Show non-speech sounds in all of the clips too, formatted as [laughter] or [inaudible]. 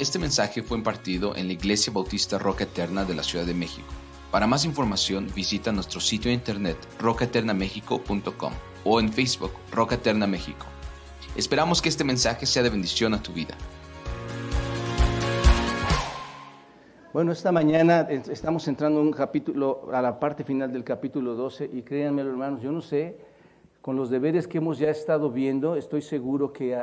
Este mensaje fue impartido en la Iglesia Bautista Roca Eterna de la Ciudad de México. Para más información visita nuestro sitio de internet rocaeternamexico.com o en Facebook Roca Eterna México. Esperamos que este mensaje sea de bendición a tu vida. Bueno, esta mañana estamos entrando un capítulo, a la parte final del capítulo 12 y créanme hermanos, yo no sé, con los deberes que hemos ya estado viendo, estoy seguro que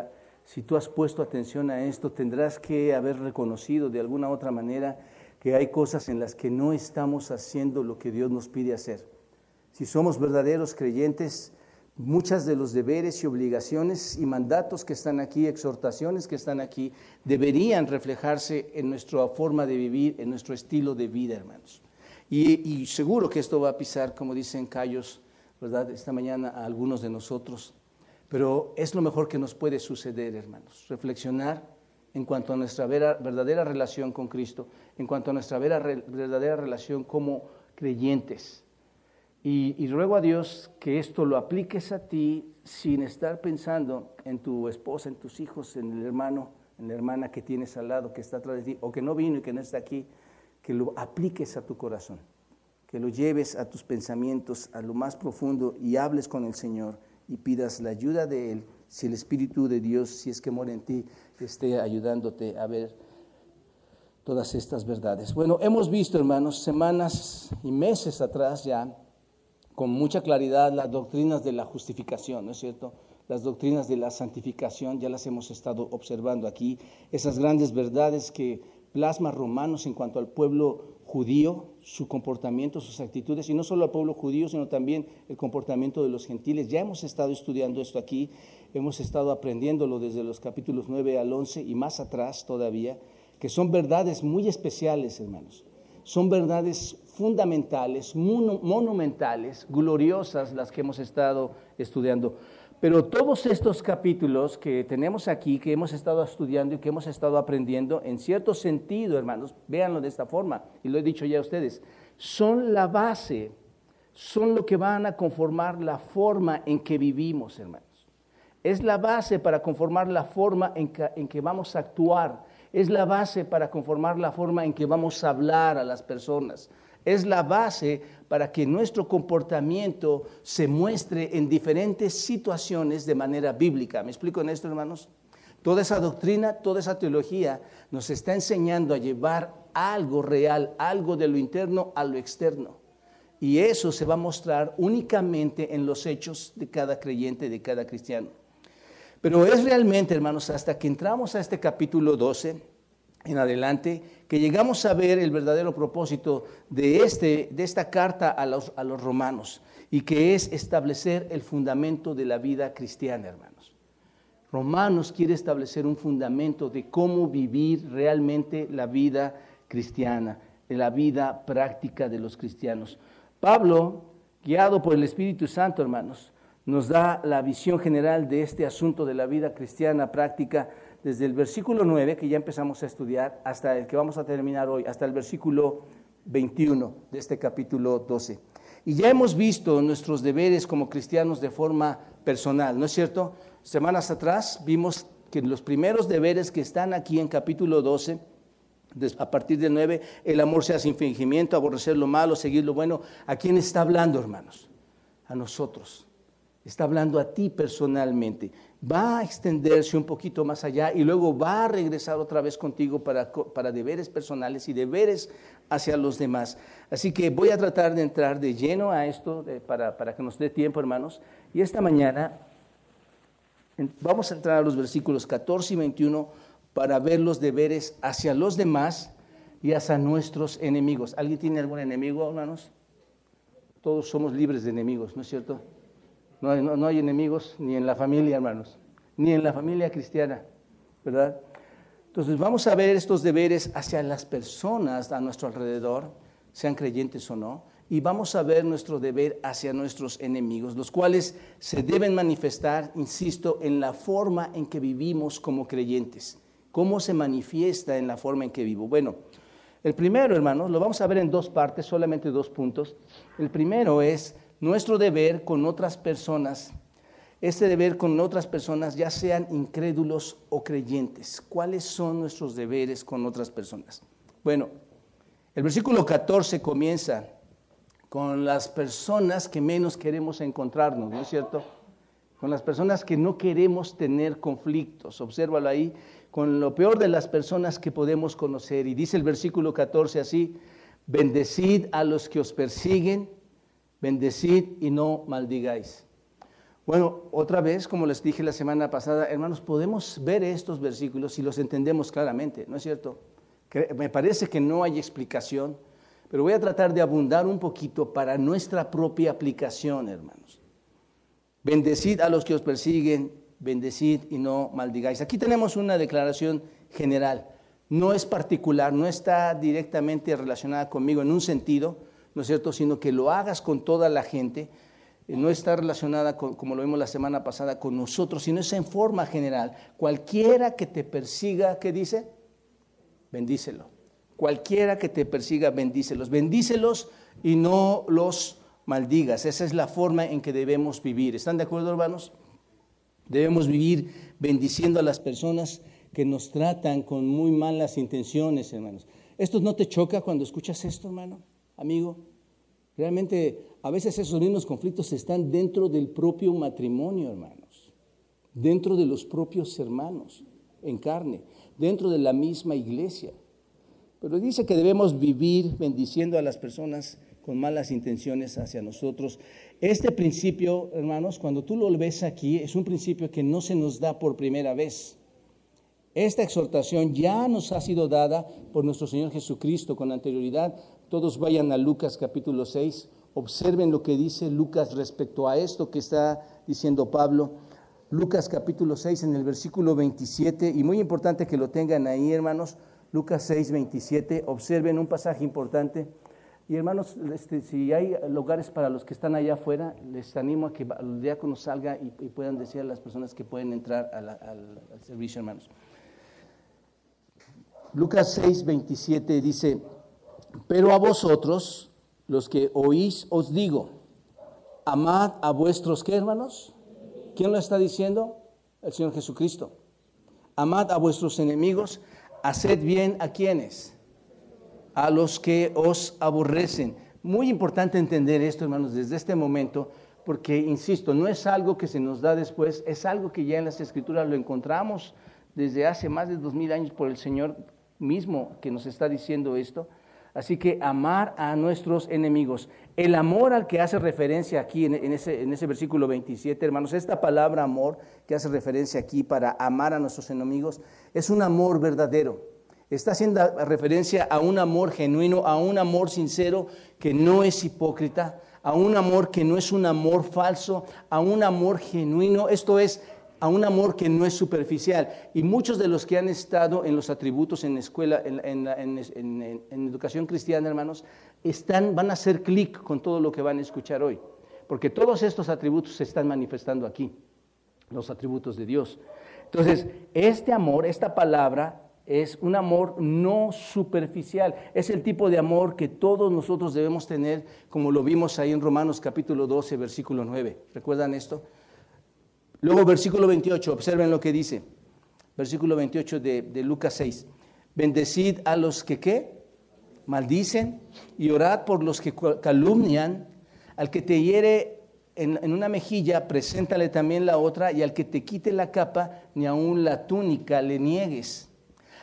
si tú has puesto atención a esto, tendrás que haber reconocido de alguna otra manera que hay cosas en las que no estamos haciendo lo que Dios nos pide hacer. Si somos verdaderos creyentes, muchas de los deberes y obligaciones y mandatos que están aquí, exhortaciones que están aquí, deberían reflejarse en nuestra forma de vivir, en nuestro estilo de vida, hermanos. Y, seguro que esto va a pisar, como dicen Callos, ¿verdad? Esta mañana a algunos de nosotros. Pero es lo mejor que nos puede suceder, hermanos, reflexionar en cuanto a nuestra verdadera relación con Cristo, en cuanto a nuestra verdadera relación como creyentes. Y, ruego a Dios que esto lo apliques a ti sin estar pensando en tu esposa, en tus hijos, en el hermano, en la hermana que tienes al lado, que está atrás de ti, o que no vino y que no está aquí, que lo apliques a tu corazón, que lo lleves a tus pensamientos, a lo más profundo y hables con el Señor y pidas la ayuda de Él, si el Espíritu de Dios, si es que mora en ti, esté ayudándote a ver todas estas verdades. Bueno, hemos visto, hermanos, semanas y meses atrás ya, con mucha claridad, las doctrinas de la justificación, ¿no es cierto? Las doctrinas de la santificación, ya las hemos estado observando aquí, esas grandes verdades que plasma Romanos en cuanto al pueblo judío, su comportamiento, sus actitudes, y no solo al pueblo judío, sino también el comportamiento de los gentiles. Ya hemos estado estudiando esto aquí, hemos estado aprendiéndolo desde los capítulos 9 al 11 y más atrás todavía, que son verdades muy especiales, hermanos. Son verdades fundamentales, monumentales, gloriosas las que hemos estado estudiando. Pero todos estos capítulos que tenemos aquí, que hemos estado estudiando y que hemos estado aprendiendo, en cierto sentido, hermanos, véanlo de esta forma, y lo he dicho ya a ustedes, son la base, son lo que van a conformar la forma en que vivimos, hermanos. Es la base para conformar la forma en que, en que vamos a actuar, es la base para conformar la forma en que vamos a hablar a las personas, es la base para que nuestro comportamiento se muestre en diferentes situaciones de manera bíblica. ¿Me explico en esto, hermanos? Toda esa doctrina, toda esa teología nos está enseñando a llevar algo real, algo de lo interno a lo externo. Y eso se va a mostrar únicamente en los hechos de cada creyente, de cada cristiano. Pero es realmente, hermanos, hasta que entramos a este capítulo 12, en adelante, que llegamos a ver el verdadero propósito de, este, de esta carta a los, a los romanos, y que es establecer el fundamento de la vida cristiana, hermanos. Romanos quiere establecer un fundamento de cómo vivir realmente la vida cristiana, la vida práctica de los cristianos. Pablo, guiado por el Espíritu Santo, hermanos, nos da la visión general de este asunto de la vida cristiana práctica desde el versículo 9, que ya empezamos a estudiar, hasta el que vamos a terminar hoy, hasta el versículo 21 de este capítulo 12. Y ya hemos visto nuestros deberes como cristianos de forma personal, ¿no es cierto? Semanas atrás vimos que los primeros deberes que están aquí en capítulo 12, a partir del 9, el amor sea sin fingimiento, aborrecer lo malo, seguir lo bueno. ¿A quién está hablando, hermanos? A nosotros. Está hablando a ti personalmente va a extenderse un poquito más allá y luego va a regresar otra vez contigo para, para deberes personales y deberes hacia los demás. Así que voy a tratar de entrar de lleno a esto para, para que nos dé tiempo, hermanos. Y esta mañana vamos a entrar a los versículos 14 y 21 para ver los deberes hacia los demás y hacia nuestros enemigos. ¿Alguien tiene algún enemigo, hermanos? Todos somos libres de enemigos, ¿no es cierto? No hay, enemigos ni en la familia, hermanos, ni en la familia cristiana, ¿verdad? Entonces vamos a ver estos deberes hacia las personas a nuestro alrededor, sean creyentes o no, y vamos a ver nuestro deber hacia nuestros enemigos, los cuales se deben manifestar, insisto, en la forma en que vivimos como creyentes. ¿Cómo se manifiesta en la forma en que vivo? Bueno, el primero, hermanos, lo vamos a ver en dos partes, solamente dos puntos. El primero es nuestro deber con otras personas este deber con otras personas, ya sean incrédulos o creyentes. ¿Cuáles son nuestros deberes con otras personas? Bueno, el versículo 14 comienza con las personas que menos queremos encontrarnos, ¿no es cierto? Con las personas que no queremos tener conflictos. Obsérvalo ahí, con lo peor de las personas que podemos conocer. Y dice el versículo 14 así, bendecid a los que os persiguen, bendecid y no maldigáis. Bueno, otra vez, como les dije la semana pasada, hermanos, podemos ver estos versículos si los entendemos claramente, ¿no es cierto? Me parece que no hay explicación, pero voy a tratar de abundar un poquito para nuestra propia aplicación, hermanos. Bendecid a los que os persiguen, bendecid y no maldigáis. Aquí tenemos una declaración general, no es particular, no está directamente relacionada conmigo en un sentido, ¿no es cierto?, sino que lo hagas con toda la gente no está relacionada, con, como lo vimos la semana pasada, con nosotros, sino es en forma general. Cualquiera que te persiga, ¿qué dice? Bendícelo. Cualquiera que te persiga, bendícelos. Bendícelos y no los maldigas. Esa es la forma en que debemos vivir. ¿Están de acuerdo, hermanos? Debemos vivir bendiciendo a las personas que nos tratan con muy malas intenciones, hermanos. ¿Esto no te choca cuando escuchas esto, hermano, amigo? Realmente a veces esos mismos conflictos están dentro del propio matrimonio, hermanos, dentro de los propios hermanos en carne, dentro de la misma iglesia. Pero dice que debemos vivir bendiciendo a las personas con malas intenciones hacia nosotros. Este principio, hermanos, cuando tú lo ves aquí, es un principio que no se nos da por primera vez. Esta exhortación ya nos ha sido dada por nuestro Señor Jesucristo con anterioridad. Todos vayan a Lucas capítulo 6, observen lo que dice Lucas respecto a esto que está diciendo Pablo. Lucas capítulo 6 en el versículo 27, y muy importante que lo tengan ahí, hermanos. Lucas 6, 27, observen un pasaje importante. Y hermanos, este, si hay lugares para los que están allá afuera, les animo a que el diácono salga y, puedan decir a las personas que pueden entrar al servicio, hermanos. Lucas 6, 27 dice, pero a vosotros, los que oís, os digo, amad a vuestros, ¿qué hermanos? ¿Quién lo está diciendo? El Señor Jesucristo. Amad a vuestros enemigos, haced bien a quienes, a los que os aborrecen. Muy importante entender esto, hermanos, desde este momento, porque, insisto, no es algo que se nos da después, es algo que ya en las Escrituras lo encontramos desde hace más de dos mil años por el Señor mismo que nos está diciendo esto. Así que amar a nuestros enemigos. El amor al que hace referencia aquí en, ese, versículo 27, hermanos, esta palabra amor que hace referencia aquí para amar a nuestros enemigos es un amor verdadero. Está haciendo referencia a un amor genuino, a un amor sincero que no es hipócrita, a un amor que no es un amor falso, a un amor genuino. Esto es a un amor que no es superficial. Y muchos de los que han estado en los atributos en escuela, en, educación cristiana, hermanos, están, van a hacer clic con todo lo que van a escuchar hoy. Porque todos estos atributos se están manifestando aquí, los atributos de Dios. Entonces, este amor, esta palabra, es un amor no superficial. Es el tipo de amor que todos nosotros debemos tener, como lo vimos ahí en Romanos capítulo 12, versículo 9. ¿Recuerdan esto? Luego versículo 28, observen lo que dice. Versículo 28 de, Lucas 6. Bendecid a los que qué? Maldicen y orad por los que calumnian. Al que te hiere en, una mejilla, preséntale también la otra, y al que te quite la capa, ni aun la túnica le niegues.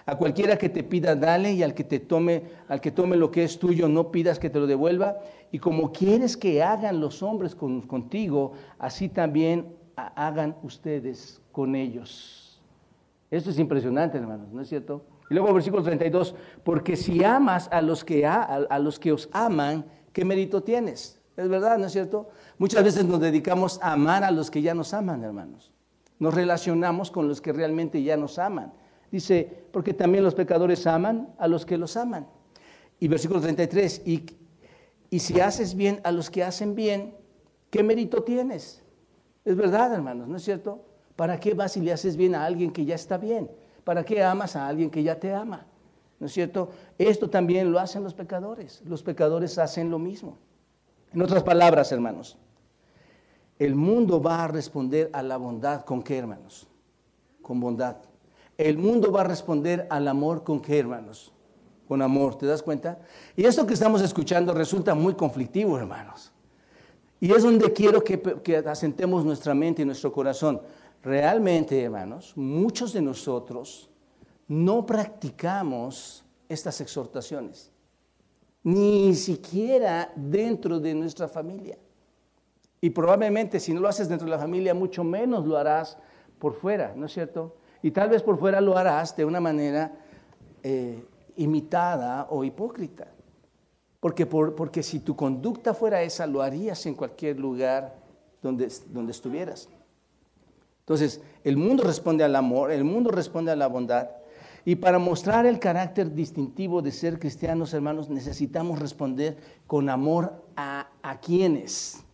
A cualquiera que te pida, dale, y al que te tome, al que tome lo que es tuyo, no pidas que te lo devuelva. Y como quieres que hagan los hombres contigo, así también hagan ustedes con ellos. Esto es impresionante, hermanos, ¿no es cierto? Y luego versículo 32, porque si amas a los que, a, los que os aman, ¿qué mérito tienes? Es verdad, ¿no es cierto? Muchas veces nos dedicamos a amar a los que ya nos aman, hermanos. Nos relacionamos con los que realmente ya nos aman. Dice, porque también los pecadores aman a los que los aman. Y versículo 33, y, y si haces bien a los que hacen bien, ¿qué mérito tienes? Es verdad, hermanos, ¿no es cierto? ¿Para qué vas y le haces bien a alguien que ya está bien? ¿Para qué amas a alguien que ya te ama? ¿No es cierto? Esto también lo hacen los pecadores. Los pecadores hacen lo mismo. En otras palabras, hermanos, El mundo va a responder a la bondad con qué, hermanos? Con bondad. El mundo va a responder al amor con qué, hermanos? Con amor, ¿te das cuenta? Y esto que estamos escuchando resulta muy conflictivo, hermanos. Y es donde quiero que, asentemos nuestra mente y nuestro corazón. Realmente, hermanos, muchos de nosotros no practicamos estas exhortaciones, ni siquiera dentro de nuestra familia. Y probablemente si no lo haces dentro de la familia, mucho menos lo harás por fuera, ¿no es cierto? Y tal vez por fuera lo harás de una manera eh, imitada o hipócrita. Porque, porque si tu conducta fuera esa, lo harías en cualquier lugar donde, donde estuvieras. Entonces, el mundo responde al amor, el mundo responde a la bondad. Y para mostrar el carácter distintivo de ser cristianos, hermanos, necesitamos responder con amor a, a quienes.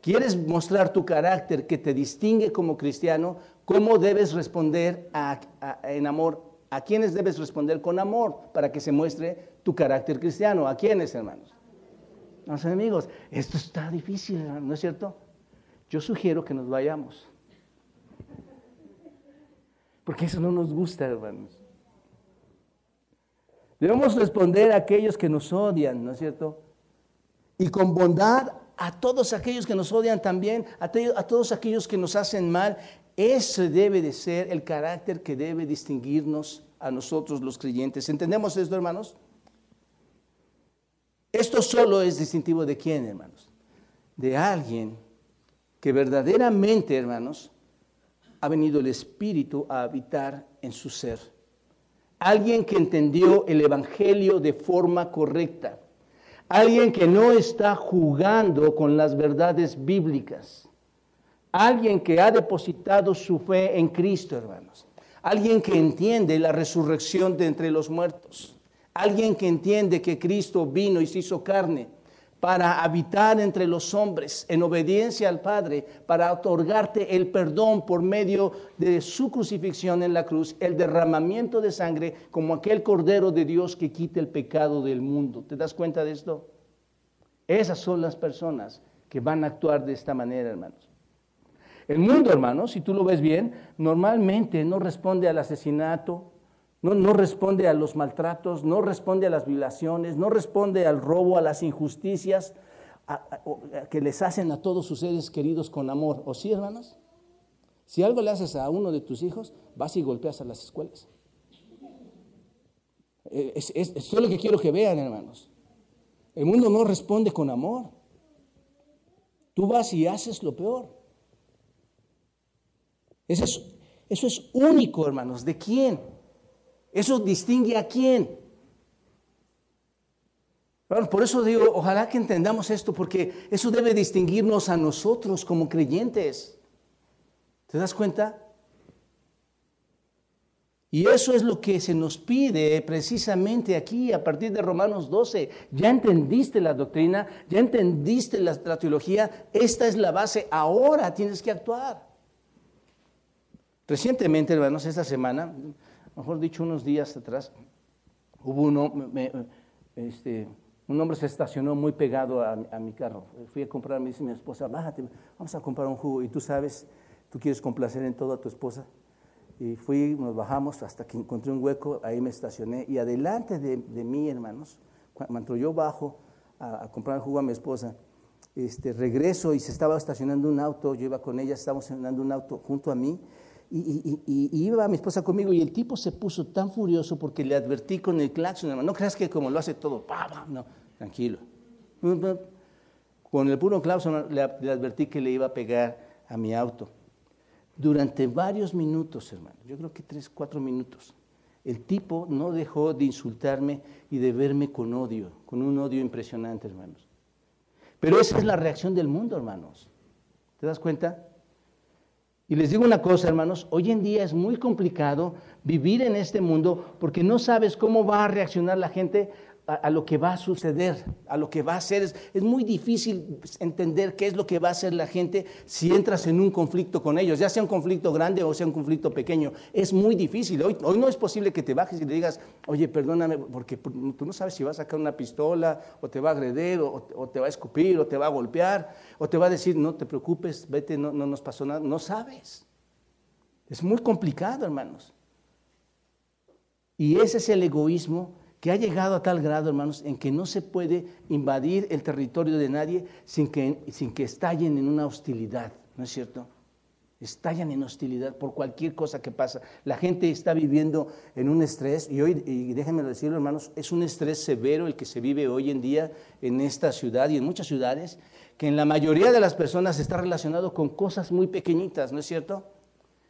¿Quieres mostrar tu carácter que te distingue como cristiano? ¿Cómo debes responder en amor? ¿A quiénes debes responder con amor para que se muestre tu carácter cristiano? ¿A quiénes, hermanos? A los enemigos. Esto está difícil, ¿no es cierto? Yo sugiero que nos vayamos. Porque eso no nos gusta, hermanos. Debemos responder a aquellos que nos odian, ¿no es cierto? Y con bondad a todos aquellos que nos odian también, a, todos aquellos que nos hacen mal. Ese debe de ser el carácter que debe distinguirnos a nosotros los creyentes. ¿Entendemos esto, hermanos? Esto solo es distintivo de quién, hermanos? De alguien que verdaderamente, hermanos, ha venido el Espíritu a habitar en su ser. Alguien que entendió el Evangelio de forma correcta. Alguien que no está jugando con las verdades bíblicas. Alguien que ha depositado su fe en Cristo, hermanos. Alguien que entiende la resurrección de entre los muertos. Alguien que entiende que Cristo vino y se hizo carne para habitar entre los hombres en obediencia al Padre, para otorgarte el perdón por medio de su crucifixión en la cruz, el derramamiento de sangre como aquel Cordero de Dios que quita el pecado del mundo. ¿Te das cuenta de esto? Esas son las personas que van a actuar de esta manera, hermanos. El mundo, hermanos, si tú lo ves bien, normalmente no responde al asesinato, no, responde a los maltratos, no responde a las violaciones, no responde al robo, a las injusticias que les hacen a todos sus seres queridos con amor. ¿O sí, hermanos? Si algo le haces a uno de tus hijos, vas y golpeas a las escuelas. Eh, es, es, lo que quiero que vean, hermanos. El mundo no responde con amor. Tú vas y haces lo peor. Eso es, único, hermanos. ¿De quién? Eso distingue a quién. Por eso digo, ojalá que entendamos esto, porque eso debe distinguirnos a nosotros como creyentes. ¿Te das cuenta? Y eso es lo que se nos pide precisamente aquí a partir de Romanos 12. Ya entendiste la doctrina, ya entendiste la, la teología, esta es la base, ahora tienes que actuar. Recientemente, hermanos, esta semana, mejor dicho, unos días atrás, hubo uno, este, un hombre se estacionó muy pegado a, mi carro. Fui a comprar, me dice mi esposa, bájate, vamos a comprar un jugo. Y tú sabes, tú quieres complacer en todo a tu esposa. Y fui, nos bajamos hasta que encontré un hueco, ahí me estacioné. Y adelante de, mí, hermanos, cuando yo bajo a, comprar el jugo a mi esposa, este, regreso y se estaba estacionando un auto, yo iba con ella, estábamos estacionando un auto junto a mí y, iba mi esposa conmigo y el tipo se puso tan furioso porque le advertí con el claxon, hermano. No creas que como lo hace todo, pa, no, tranquilo. Con el puro claxon le, advertí que le iba a pegar a mi auto. Durante varios minutos, hermano, yo creo que tres, cuatro minutos, el tipo no dejó de insultarme y de verme con odio, con un odio impresionante, hermanos. Pero esa es la reacción del mundo, hermanos. ¿Te das cuenta? Y les digo una cosa, hermanos, hoy en día es muy complicado vivir en este mundo porque no sabes cómo va a reaccionar la gente a, lo que va a suceder, a lo que va a ser. Es, muy difícil entender qué es lo que va a hacer la gente si entras en un conflicto con ellos, ya sea un conflicto grande o sea un conflicto pequeño. Es muy difícil. Hoy, hoy no es posible que te bajes y le digas, oye, perdóname, porque tú no sabes si va a sacar una pistola o te va a agredir o, te va a escupir o te va a golpear o te va a decir, no te preocupes, vete, no, no nos pasó nada. No sabes. Es muy complicado, hermanos. Y ese es el egoísmo que ha llegado a tal grado, hermanos, en que no se puede invadir el territorio de nadie sin que, sin que estallen en una hostilidad, ¿no es cierto? Estallan en hostilidad por cualquier cosa que pasa. La gente está viviendo en un estrés, y hoy, y déjenme decirlo, hermanos, es un estrés severo el que se vive hoy en día en esta ciudad y en muchas ciudades, que en la mayoría de las personas está relacionado con cosas muy pequeñitas, ¿no es cierto?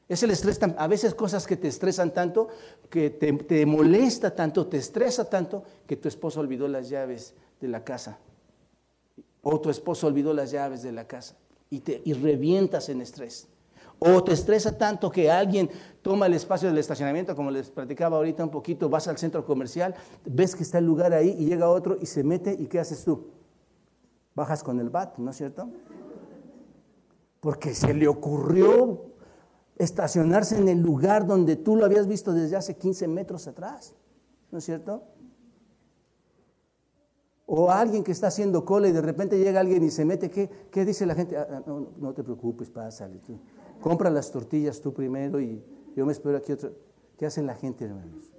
Es el estrés, a veces cosas que te estresan tanto, que te, molesta tanto, te estresa tanto, que tu esposo olvidó las llaves de la casa. O tu esposo olvidó las llaves de la casa y, te, y revientas en estrés. O te estresa tanto que alguien toma el espacio del estacionamiento, como les platicaba ahorita un poquito, vas al centro comercial, ves que está el lugar ahí y llega otro y se mete y ¿qué haces tú? Bajas con el bat, ¿no es cierto? Porque se le ocurrió estacionarse en el lugar donde tú lo habías visto desde hace 15 metros atrás, ¿no es cierto? O alguien que está haciendo cola y de repente llega alguien y se mete, ¿qué, qué dice la gente? Ah, ah, no, te preocupes, pásale. Compra las tortillas tú primero y yo me espero aquí otro. ¿Qué hace la gente, hermanos?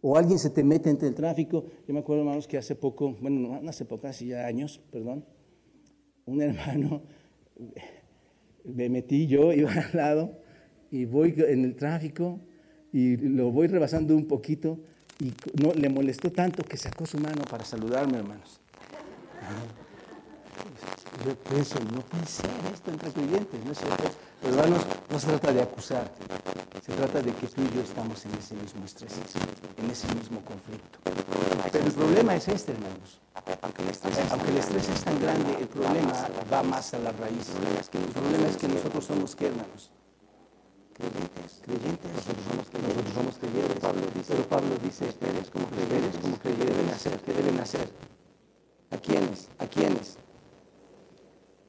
O alguien se te mete entre el tráfico. Yo me acuerdo, hermanos, que hace poco, bueno, no hace poco, hace ya años, perdón, un hermano me metí yo, [laughs] iba al lado y voy en el tráfico y lo voy rebasando un poquito y no, le molestó tanto que sacó su mano para saludarme, hermanos. Yo pienso, no puede ser esto entre creyentes, ¿no es cierto? hermanos, no se trata de acusarte, se trata de que tú y yo estamos en ese mismo estrés, en ese mismo conflicto. Pero el problema es este, hermanos. Aunque el estrés, es tan grande, el problema va más a la raíz. El problema es que nosotros somos qué, hermanos? Creyentes. Creyentes. Nosotros somos creyentes. Nosotros somos creyentes. Pablo dice, pero Pablo dice, ustedes como creyentes, como creyentes deben hacer. ¿Qué deben hacer? ¿A quiénes? ¿A quiénes?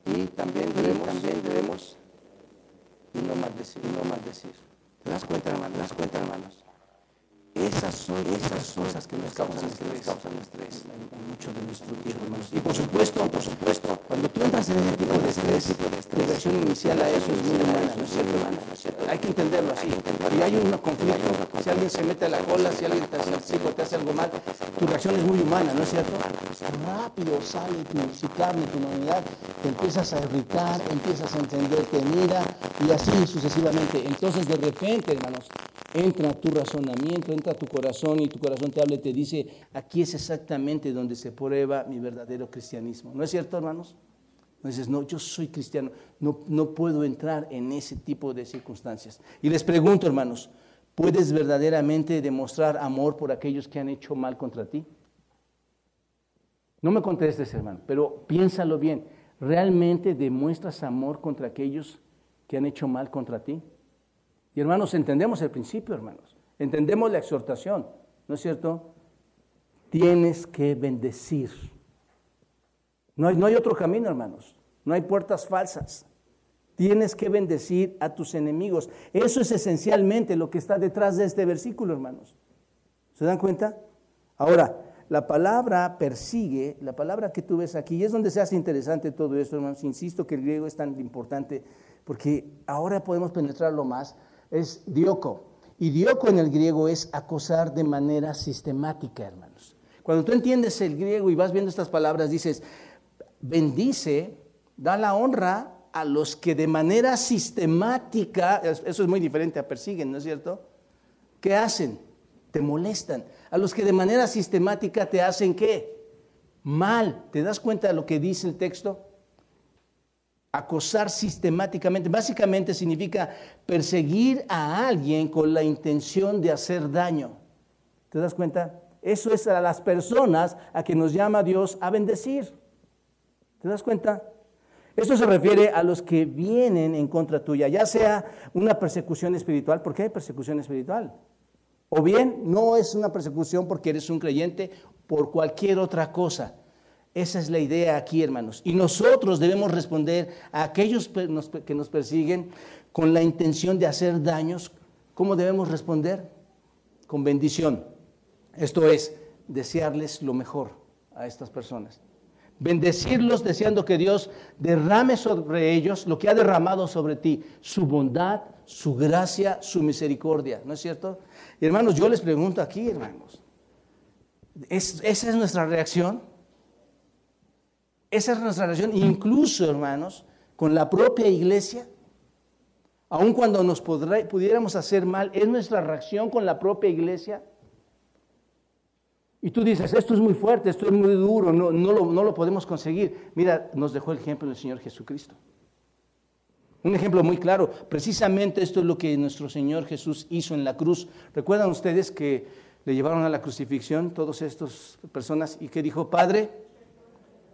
Y también debemos, también debemos no maldecir, no maldecir. ¿Te das cuenta, hermanos? ¿Te das cuenta, hermanos? Esas son esas cosas que nos causan estrés, causan estrés mucho de nuestro tiempo, hermanos. Y por supuesto, por supuesto, cuando tú entras en ese tipo de estrés, la reacción inicial a eso es muy humana, ¿no es cierto, hermano? Hay que entenderlo así. Y hay un conflicto, si alguien se mete a la cola, si alguien te hace, te hace algo mal, tu reacción es muy humana, ¿no es cierto? Rápido sale tu ciclable, tu humanidad, te empiezas a irritar, empiezas a entender, te mira y así sucesivamente. Entonces, de repente, hermanos, entra tu razonamiento, entra tu corazón y tu corazón te habla y te dice, aquí es exactamente donde se prueba mi verdadero cristianismo. ¿No es cierto, hermanos? No no, yo soy cristiano, no, no puedo entrar en ese tipo de circunstancias. Y les pregunto, hermanos, ¿puedes verdaderamente demostrar amor por aquellos que han hecho mal contra ti? No me contestes, hermano, pero piénsalo bien. ¿Realmente demuestras amor contra aquellos que han hecho mal contra ti? Y hermanos, entendemos el principio, hermanos. Entendemos la exhortación, ¿no es cierto? Tienes que bendecir. No hay, no hay otro camino, hermanos. No hay puertas falsas. Tienes que bendecir a tus enemigos. Eso es esencialmente lo que está detrás de este versículo, hermanos. ¿Se dan cuenta? Ahora, la palabra persigue, la palabra que tú ves aquí, y es donde se hace interesante todo esto, hermanos. Insisto que el griego es tan importante porque ahora podemos penetrarlo más es dioco. Y dioco en el griego es acosar de manera sistemática, hermanos. Cuando tú entiendes el griego y vas viendo estas palabras, dices, bendice, da la honra a los que de manera sistemática, eso es muy diferente a persiguen, ¿no es cierto? ¿Qué hacen? Te molestan. A los que de manera sistemática te hacen qué? Mal. ¿Te das cuenta de lo que dice el texto? Acosar sistemáticamente, básicamente significa perseguir a alguien con la intención de hacer daño. ¿Te das cuenta? Eso es a las personas a que nos llama Dios a bendecir. ¿Te das cuenta? Eso se refiere a los que vienen en contra tuya, ya sea una persecución espiritual, porque hay persecución espiritual, O bien no es una persecución porque eres un creyente, por cualquier otra cosa. Esa es la idea aquí, hermanos. Y nosotros debemos responder a aquellos que nos persiguen con la intención de hacer daños. ¿Cómo debemos responder? Con bendición. Esto es, desearles lo mejor a estas personas. Bendecirlos deseando que Dios derrame sobre ellos lo que ha derramado sobre ti, su bondad, su gracia, su misericordia. ¿No es cierto? Hermanos, yo les pregunto aquí, hermanos, ¿esa es nuestra reacción? Esa es nuestra reacción, incluso, hermanos, con la propia iglesia. Aun cuando nos pudiéramos hacer mal, ¿es nuestra reacción con la propia iglesia? Y tú dices, esto es muy fuerte, esto es muy duro, no, no, lo, no lo podemos conseguir. Mira, nos dejó el ejemplo del Señor Jesucristo. Un ejemplo muy claro, precisamente esto es lo que nuestro Señor Jesús hizo en la cruz. ¿Recuerdan ustedes que le llevaron a la crucifixión todas estas personas y que dijo, Padre,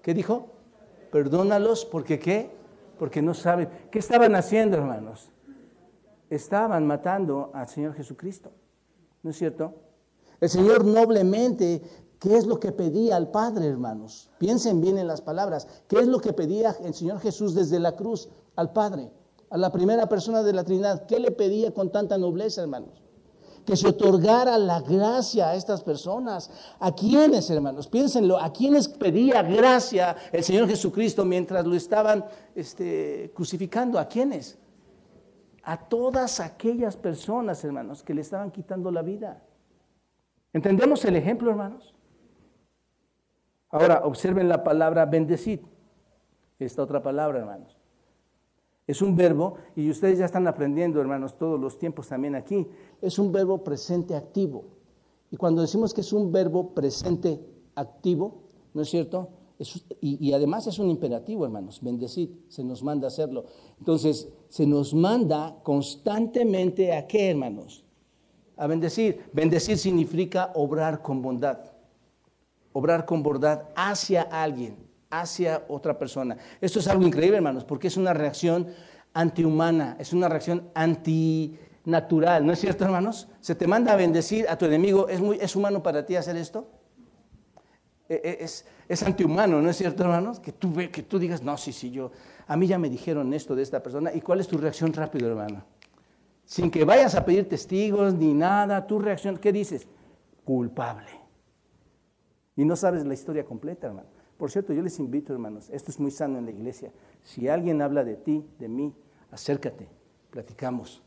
¿qué dijo? Perdónalos porque qué? Porque no saben. ¿Qué estaban haciendo, hermanos? Estaban matando al Señor Jesucristo. ¿No es cierto? El Señor noblemente, ¿qué es lo que pedía al Padre, hermanos? Piensen bien en las palabras. ¿Qué es lo que pedía el Señor Jesús desde la cruz al Padre? a la primera persona de la Trinidad. ¿Qué le pedía con tanta nobleza, hermanos? Que se otorgara la gracia a estas personas. ¿A quiénes, hermanos? Piénsenlo, ¿a quiénes pedía gracia el Señor Jesucristo mientras lo estaban este, crucificando? ¿A quiénes? A todas aquellas personas, hermanos, que le estaban quitando la vida. ¿Entendemos el ejemplo, hermanos? Ahora, observen la palabra bendecid. Esta otra palabra, hermanos. Es un verbo, y ustedes ya están aprendiendo, hermanos, todos los tiempos también aquí, es un verbo presente activo. Y cuando decimos que es un verbo presente activo, ¿no es cierto? y, además es un imperativo, hermanos, bendecid, se nos manda hacerlo. Entonces, se nos manda constantemente a qué, hermanos? A bendecir. Bendecir significa obrar con bondad. Obrar con bondad hacia alguien hacia otra persona. Esto es algo increíble, hermanos, porque es una reacción antihumana, es una reacción antinatural, ¿no es cierto, hermanos? Se te manda a bendecir a tu enemigo, ¿es, muy, humano para ti hacer esto? E, e, es, es antihumano, ¿no es cierto, hermanos? Que tú, que tú digas, no, sí, sí, yo, a mí ya me dijeron esto de esta persona. ¿Y cuál es tu reacción rápido, hermano? Sin que vayas a pedir testigos ni nada, tu reacción, ¿qué dices? Culpable. Y no sabes la historia completa, hermano. Por cierto, yo les invito, hermanos, esto es muy sano en la iglesia. Si alguien habla de ti, de mí, acércate, platicamos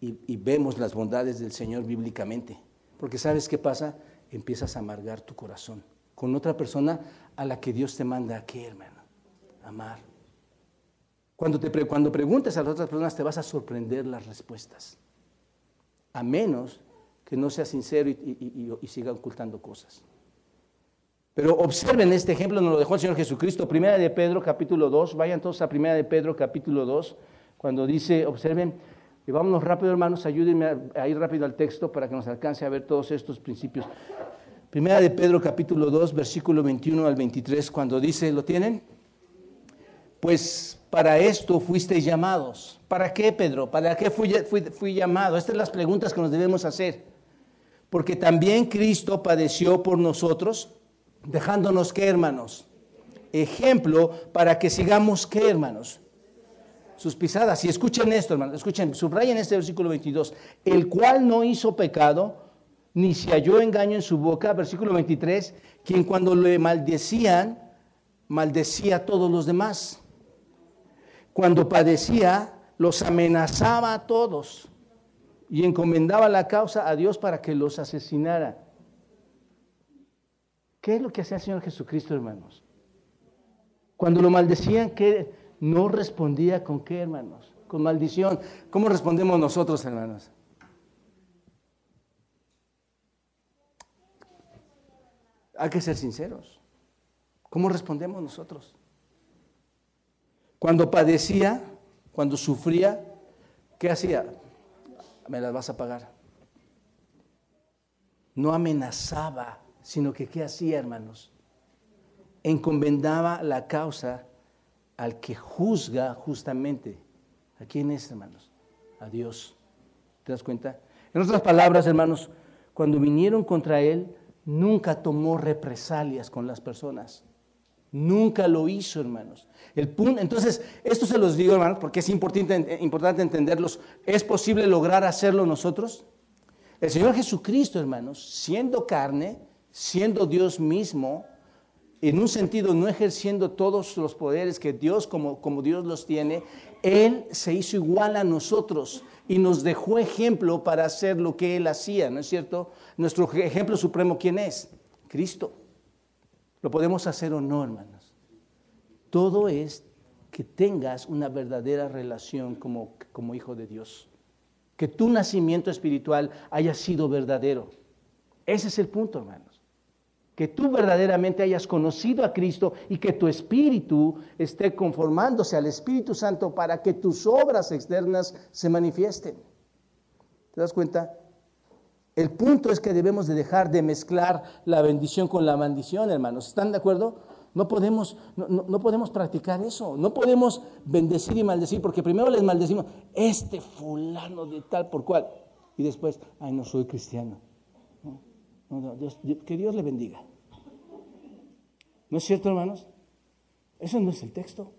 y, vemos las bondades del Señor bíblicamente. Porque sabes qué pasa? Empiezas a amargar tu corazón con otra persona a la que Dios te manda a qué, hermano? Amar. Cuando, te, cuando preguntes a las otras personas te vas a sorprender las respuestas. A menos que no sea sincero y siga ocultando cosas. Pero observen este ejemplo, nos lo dejó el Señor Jesucristo. Primera de Pedro, capítulo 2. Vayan todos a Primera de Pedro, capítulo 2, cuando dice, observen, y vámonos rápido, hermanos, ayúdenme a, ir rápido al texto para que nos alcance a ver todos estos principios. Primera de Pedro, capítulo 2, versículo 21 al 23, cuando dice, ¿lo tienen? Pues para esto fuisteis llamados. ¿Para qué, Pedro? ¿Para qué fui, fui llamado? Estas son las preguntas que nos debemos hacer. Porque también Cristo padeció por nosotros dejándonos qué, hermanos? Ejemplo para que sigamos qué, hermanos? Sus pisadas. Y escuchen esto, hermanos, escuchen, subrayen este versículo 22. El cual no hizo pecado, ni se halló engaño en su boca, versículo 23, quien cuando le maldecían, maldecía a todos los demás. Cuando padecía, los amenazaba a todos y encomendaba la causa a Dios para que los asesinara. ¿Qué es lo que hacía el Señor Jesucristo, hermanos? Cuando lo maldecían, ¿qué? No respondía con qué, hermanos? Con maldición. ¿Cómo respondemos nosotros, hermanos? Hay que ser sinceros. ¿Cómo respondemos nosotros? Cuando padecía, cuando sufría, ¿qué hacía? Me las vas a pagar. No amenazaba sino que ¿qué hacía, hermanos? Encomendaba la causa al que juzga justamente. ¿A quién es, hermanos? A Dios. ¿Te das cuenta? En otras palabras, hermanos, cuando vinieron contra él, nunca tomó represalias con las personas. Nunca lo hizo, hermanos. Entonces, esto se los digo, hermanos, porque es importante, importante entenderlos. ¿Es posible lograr hacerlo nosotros? El Señor Jesucristo, hermanos, siendo carne, siendo Dios mismo, en un sentido no ejerciendo todos los poderes que Dios, como, como Dios los tiene, Él se hizo igual a nosotros y nos dejó ejemplo para hacer lo que Él hacía, ¿no es cierto? Nuestro ejemplo supremo, ¿quién es? Cristo. ¿Lo podemos hacer o no, hermanos? Todo es que tengas una verdadera relación como, como hijo de Dios. Que tu nacimiento espiritual haya sido verdadero. Ese es el punto, hermano que tú verdaderamente hayas conocido a Cristo y que tu espíritu esté conformándose al Espíritu Santo para que tus obras externas se manifiesten. ¿Te das cuenta? El punto es que debemos de dejar de mezclar la bendición con la maldición, hermanos. ¿Están de acuerdo? No podemos, no, podemos practicar eso. No podemos bendecir y maldecir, porque primero les maldecimos, este fulano de tal por cual. Y después, ay, no soy cristiano. que Dios le bendiga. ¿No es cierto, hermanos? Eso no es el texto.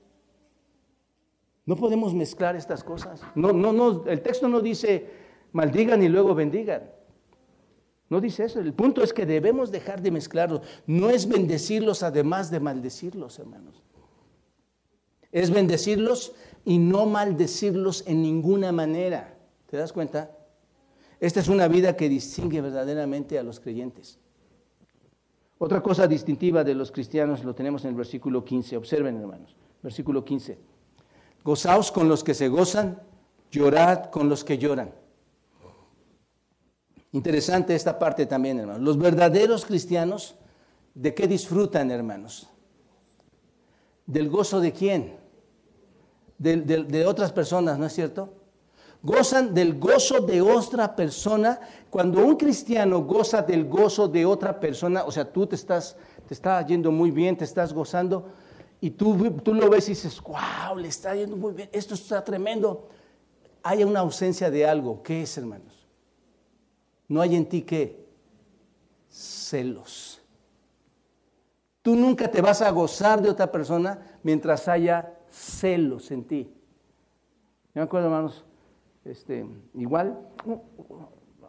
No podemos mezclar estas cosas. No, no, no, el texto no dice maldigan y luego bendigan. No dice eso. El punto es que debemos dejar de mezclarlos. No es bendecirlos además de maldecirlos, hermanos. Es bendecirlos y no maldecirlos en ninguna manera. ¿Te das cuenta? Esta es una vida que distingue verdaderamente a los creyentes. Otra cosa distintiva de los cristianos lo tenemos en el versículo 15. Observen, hermanos. Versículo 15. Gozaos con los que se gozan, llorad con los que lloran. Interesante esta parte también, hermanos. Los verdaderos cristianos, ¿de qué disfrutan, hermanos? ¿Del gozo de quién? De, de otras personas, ¿no es cierto? Gozan del gozo de otra persona. Cuando un cristiano goza del gozo de otra persona, o sea, tú te estás, te está yendo muy bien, te estás gozando, y tú, tú lo ves y dices, wow, le está yendo muy bien, esto está tremendo. Hay una ausencia de algo. ¿Qué es, hermanos? No hay en ti qué? Celos. Tú nunca te vas a gozar de otra persona mientras haya celos en ti. me acuerdo, hermanos, este, igual,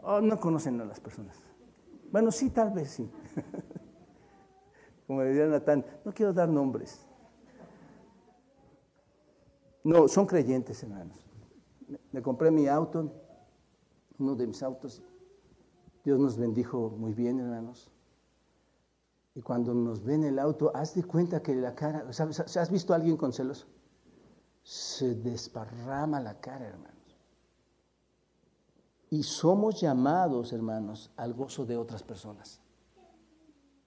oh, no, conocen a las personas. Bueno, sí, tal vez sí. [laughs] Como diría Natán, no quiero dar nombres. No, son creyentes, hermanos. Me compré mi auto, uno de mis autos. Dios nos bendijo muy bien, hermanos. Y cuando nos ven el auto, haz de cuenta que la cara, ¿has visto a alguien con celos? Se desparrama la cara, hermano. Y somos llamados, hermanos, al gozo de otras personas.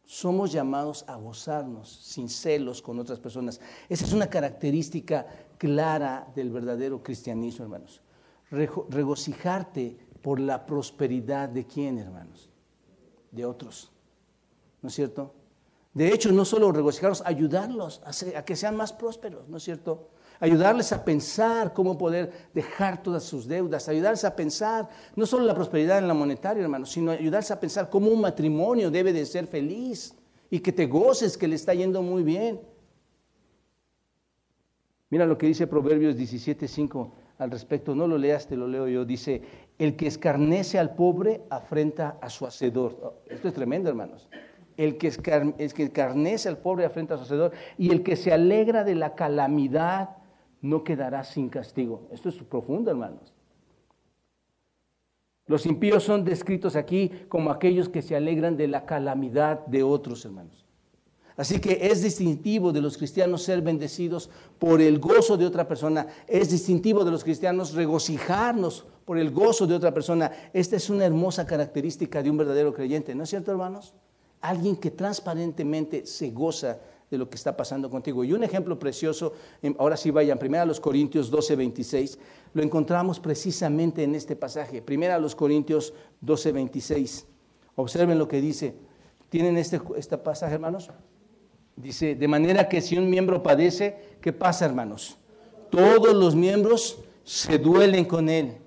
Somos llamados a gozarnos sin celos con otras personas. Esa es una característica clara del verdadero cristianismo, hermanos. Regocijarte por la prosperidad de quién, hermanos? De otros. ¿No es cierto? De hecho, no solo regocijarnos, ayudarlos a, a que sean más prósperos, ¿no es cierto? Ayudarles a pensar cómo poder dejar todas sus deudas, ayudarles a pensar no solo la prosperidad en la monetaria, hermano, sino ayudarles a pensar cómo un matrimonio debe de ser feliz y que te goces, que le está yendo muy bien. Mira lo que dice Proverbios 17:5 al respecto, no lo leas, te lo leo yo. Dice, el que escarnece al pobre afrenta a su hacedor. Oh, esto es tremendo, hermanos. El que, escarnece al pobre afrenta a su hacedor y el que se alegra de la calamidad no quedará sin castigo. Esto es profundo, hermanos. Los impíos son descritos aquí como aquellos que se alegran de la calamidad de otros, hermanos. Así que es distintivo de los cristianos ser bendecidos por el gozo de otra persona. Es distintivo de los cristianos regocijarnos por el gozo de otra persona. Esta es una hermosa característica de un verdadero creyente, ¿no es cierto, hermanos? Alguien que transparentemente se goza de lo que está pasando contigo. Y un ejemplo precioso, ahora sí vayan, primero a los Corintios 12, 26, lo encontramos precisamente en este pasaje. Primero a los Corintios 12, 26. Observen lo que dice. ¿Tienen este, este pasaje, hermanos? Dice, de manera que si un miembro padece, ¿qué pasa, hermanos? Todos los miembros se duelen con él.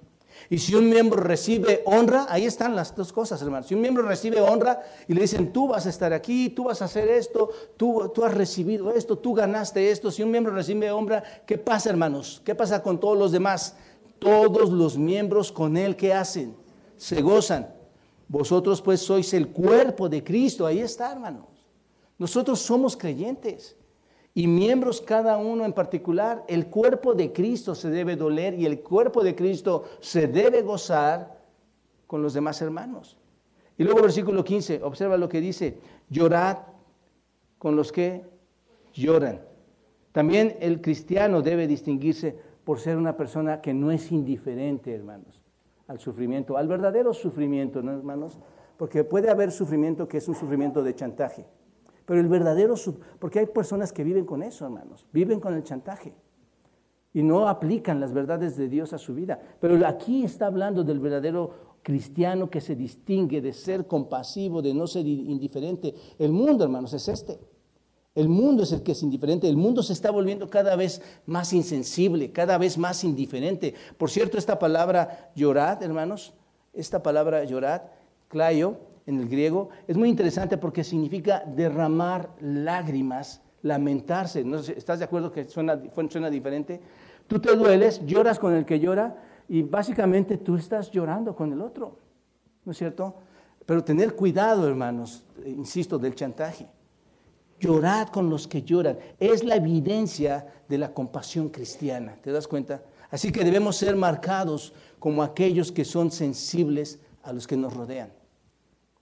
Y si un miembro recibe honra, ahí están las dos cosas, hermanos. Si un miembro recibe honra y le dicen, tú vas a estar aquí, tú vas a hacer esto, tú, tú has recibido esto, tú ganaste esto. Si un miembro recibe honra, ¿qué pasa, hermanos? ¿Qué pasa con todos los demás? Todos los miembros con él, ¿qué hacen? Se gozan. Vosotros pues sois el cuerpo de Cristo. Ahí está, hermanos. Nosotros somos creyentes y miembros cada uno en particular. El cuerpo de Cristo se debe doler y el cuerpo de Cristo se debe gozar con los demás hermanos. Y luego versículo 15, observa lo que dice, llorad con los que lloran. También el cristiano debe distinguirse por ser una persona que no es indiferente, hermanos, al sufrimiento, al verdadero sufrimiento, ¿no, hermanos? Porque puede haber sufrimiento que es un sufrimiento de chantaje. Pero el verdadero, porque hay personas que viven con eso, hermanos, viven con el chantaje y no aplican las verdades de Dios a su vida. Pero aquí está hablando del verdadero cristiano que se distingue de ser compasivo, de no ser indiferente. El mundo, hermanos, es este. El mundo es el que es indiferente. El mundo se está volviendo cada vez más insensible, cada vez más indiferente. Por cierto, esta palabra llorad, hermanos, esta palabra llorad, clayo, en el griego, es muy interesante porque significa derramar lágrimas, lamentarse. ¿Estás de acuerdo que suena, suena diferente? Tú te dueles, lloras con el que llora y básicamente tú estás llorando con el otro, ¿no es cierto? Pero tener cuidado, hermanos, insisto, del chantaje. Llorad con los que lloran. Es la evidencia de la compasión cristiana, ¿te das cuenta? Así que debemos ser marcados como aquellos que son sensibles a los que nos rodean.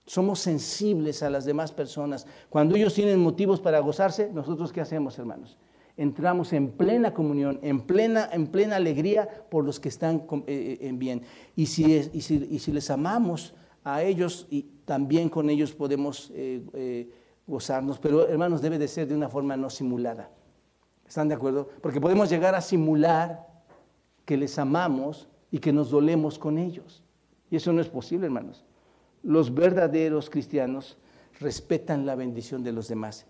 Somos sensibles a las demás personas. Cuando ellos tienen motivos para gozarse, nosotros qué hacemos, hermanos? Entramos en plena comunión, en plena, en plena alegría por los que están eh, eh, en bien. Y si, les amamos a ellos, y también con ellos podemos eh, gozarnos. Pero, hermanos, debe de ser de una forma no simulada. ¿Están de acuerdo? Porque podemos llegar a simular que les amamos y que nos dolemos con ellos. Y eso no es posible, hermanos los verdaderos cristianos respetan la bendición de los demás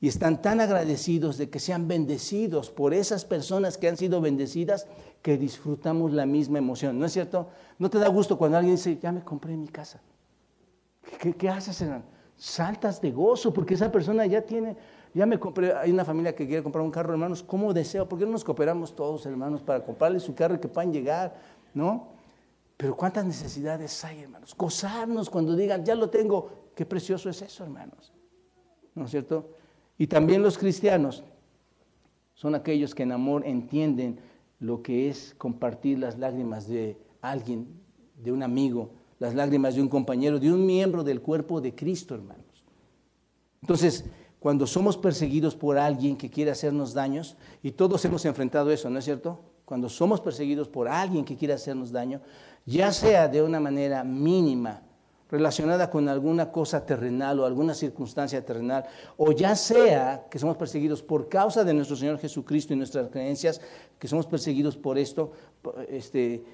y están tan agradecidos de que sean bendecidos por esas personas que han sido bendecidas que disfrutamos la misma emoción. ¿No es cierto? ¿No te da gusto cuando alguien dice, ya me compré mi casa? ¿Qué, haces? Saltas de gozo porque esa persona ya tiene, ya me compré, hay una familia que quiere comprar un carro, hermanos, ¿cómo deseo? ¿Por qué no nos cooperamos todos, hermanos, para comprarle su carro y que puedan llegar? ¿No? Pero cuántas necesidades hay, hermanos. Gozarnos cuando digan, ya lo tengo. Qué precioso es eso, hermanos. ¿No es cierto? Y también los cristianos son aquellos que en amor entienden lo que es compartir las lágrimas de alguien, de un amigo, las lágrimas de un compañero, de un miembro del cuerpo de Cristo, hermanos. Entonces, cuando somos perseguidos por alguien que quiere hacernos daños, y todos hemos enfrentado eso, ¿no es cierto? Cuando somos perseguidos por alguien que quiere hacernos daño, ya sea de una manera mínima, relacionada con alguna cosa terrenal o alguna circunstancia terrenal, o ya sea que somos perseguidos por causa de nuestro Señor Jesucristo y nuestras creencias, que somos perseguidos por esto, este,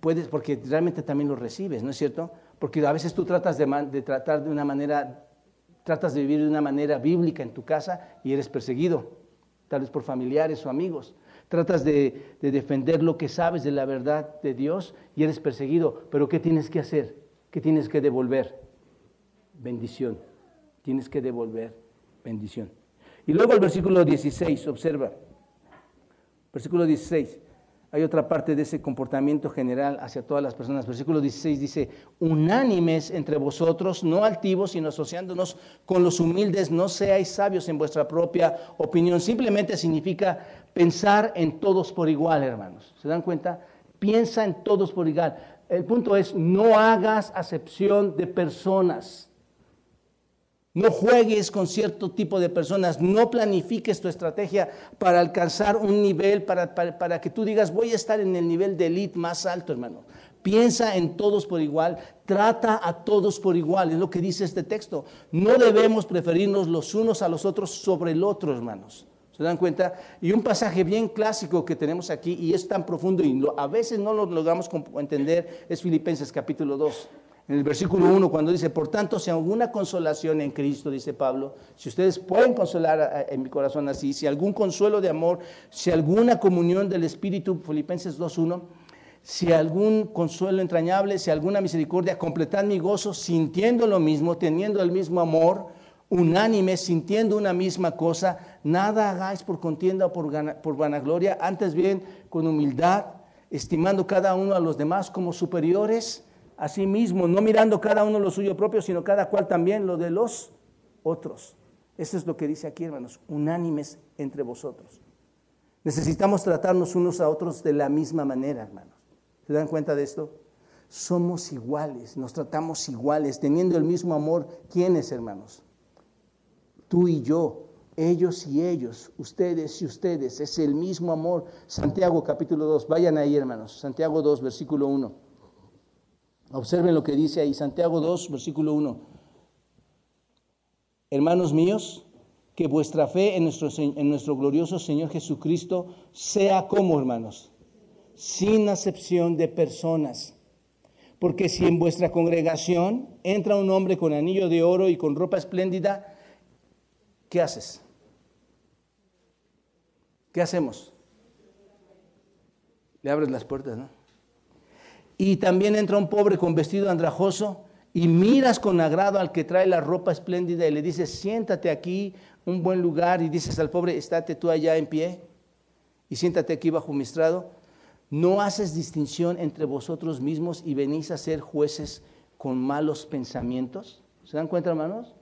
puedes, porque realmente también lo recibes, ¿no es cierto? Porque a veces tú tratas de, tratar de una manera, tratas de vivir de una manera bíblica en tu casa y eres perseguido, tal vez por familiares o amigos tratas de, defender lo que sabes de la verdad de Dios y eres perseguido. Pero ¿qué tienes que hacer? ¿Qué tienes que devolver? Bendición. Tienes que devolver bendición. Y luego el versículo 16, observa. Versículo 16 hay otra parte de ese comportamiento general hacia todas las personas. Versículo 16 dice, unánimes entre vosotros, no altivos, sino asociándonos con los humildes, no seáis sabios en vuestra propia opinión. Simplemente significa pensar en todos por igual, hermanos. ¿Se dan cuenta? Piensa en todos por igual. El punto es, no hagas acepción de personas. No juegues con cierto tipo de personas, no planifiques tu estrategia para alcanzar un nivel, para, para, que tú digas, voy a estar en el nivel de elite más alto, hermano. Piensa en todos por igual, trata a todos por igual, es lo que dice este texto. No debemos preferirnos los unos a los otros sobre el otro, hermanos. ¿Se dan cuenta? Y un pasaje bien clásico que tenemos aquí, y es tan profundo y a veces no lo logramos entender, es Filipenses capítulo 2 en el versículo 1, cuando dice, por tanto, si alguna consolación en Cristo, dice Pablo, si ustedes pueden consolar en mi corazón así, si algún consuelo de amor, si alguna comunión del Espíritu, Filipenses 2.1, si algún consuelo entrañable, si alguna misericordia, completad mi gozo sintiendo lo mismo, teniendo el mismo amor, unánime, sintiendo una misma cosa, nada hagáis por contienda o por, por vanagloria, antes bien con humildad, estimando cada uno a los demás como superiores a sí mismo, no mirando cada uno lo suyo propio, sino cada cual también lo de los otros. Eso es lo que dice aquí, hermanos, unánimes entre vosotros. Necesitamos tratarnos unos a otros de la misma manera, hermanos. ¿Se dan cuenta de esto? Somos iguales, nos tratamos iguales, teniendo el mismo amor. ¿Quiénes, hermanos? Tú y yo, ellos y ellos, ustedes y ustedes, es el mismo amor. Santiago capítulo 2, vayan ahí, hermanos. Santiago 2, versículo 1. Observen lo que dice ahí, Santiago 2, versículo 1. Hermanos míos, que vuestra fe en nuestro, en nuestro glorioso Señor Jesucristo sea como, hermanos, sin acepción de personas. Porque si en vuestra congregación entra un hombre con anillo de oro y con ropa espléndida, ¿qué haces? ¿Qué hacemos? Le abres las puertas, ¿no? Y también entra un pobre con vestido andrajoso y miras con agrado al que trae la ropa espléndida y le dices, siéntate aquí, un buen lugar, y dices al pobre, estate tú allá en pie y siéntate aquí bajo mi estrado no haces distinción entre vosotros mismos y venís a ser jueces con malos pensamientos. ¿Se dan cuenta, hermanos?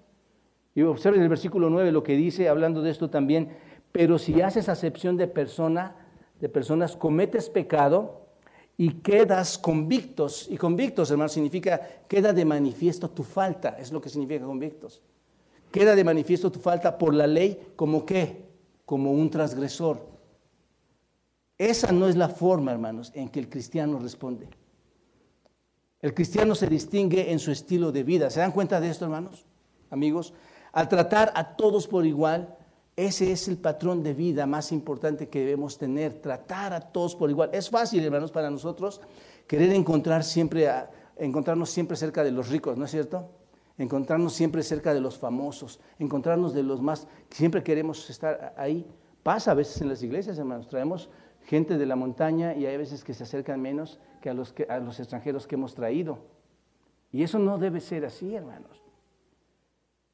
Y observen el versículo 9 lo que dice, hablando de esto también, pero si haces acepción de persona, de personas, cometes pecado y quedas convictos. Y convictos, hermanos, significa queda de manifiesto tu falta, es lo que significa convictos. Queda de manifiesto tu falta por la ley como qué? Como un transgresor. Esa no es la forma, hermanos, en que el cristiano responde. El cristiano se distingue en su estilo de vida. ¿Se dan cuenta de esto, hermanos? Amigos, al tratar a todos por igual, ese es el patrón de vida más importante que debemos tener, tratar a todos por igual. Es fácil, hermanos, para nosotros querer encontrar siempre encontrarnos siempre cerca de los ricos, ¿no es cierto? Encontrarnos siempre cerca de los famosos, encontrarnos de los más, siempre queremos estar ahí. Pasa a veces en las iglesias, hermanos, traemos gente de la montaña y hay veces que se acercan menos a que, a los extranjeros que hemos traído. Y eso no debe ser así, hermanos.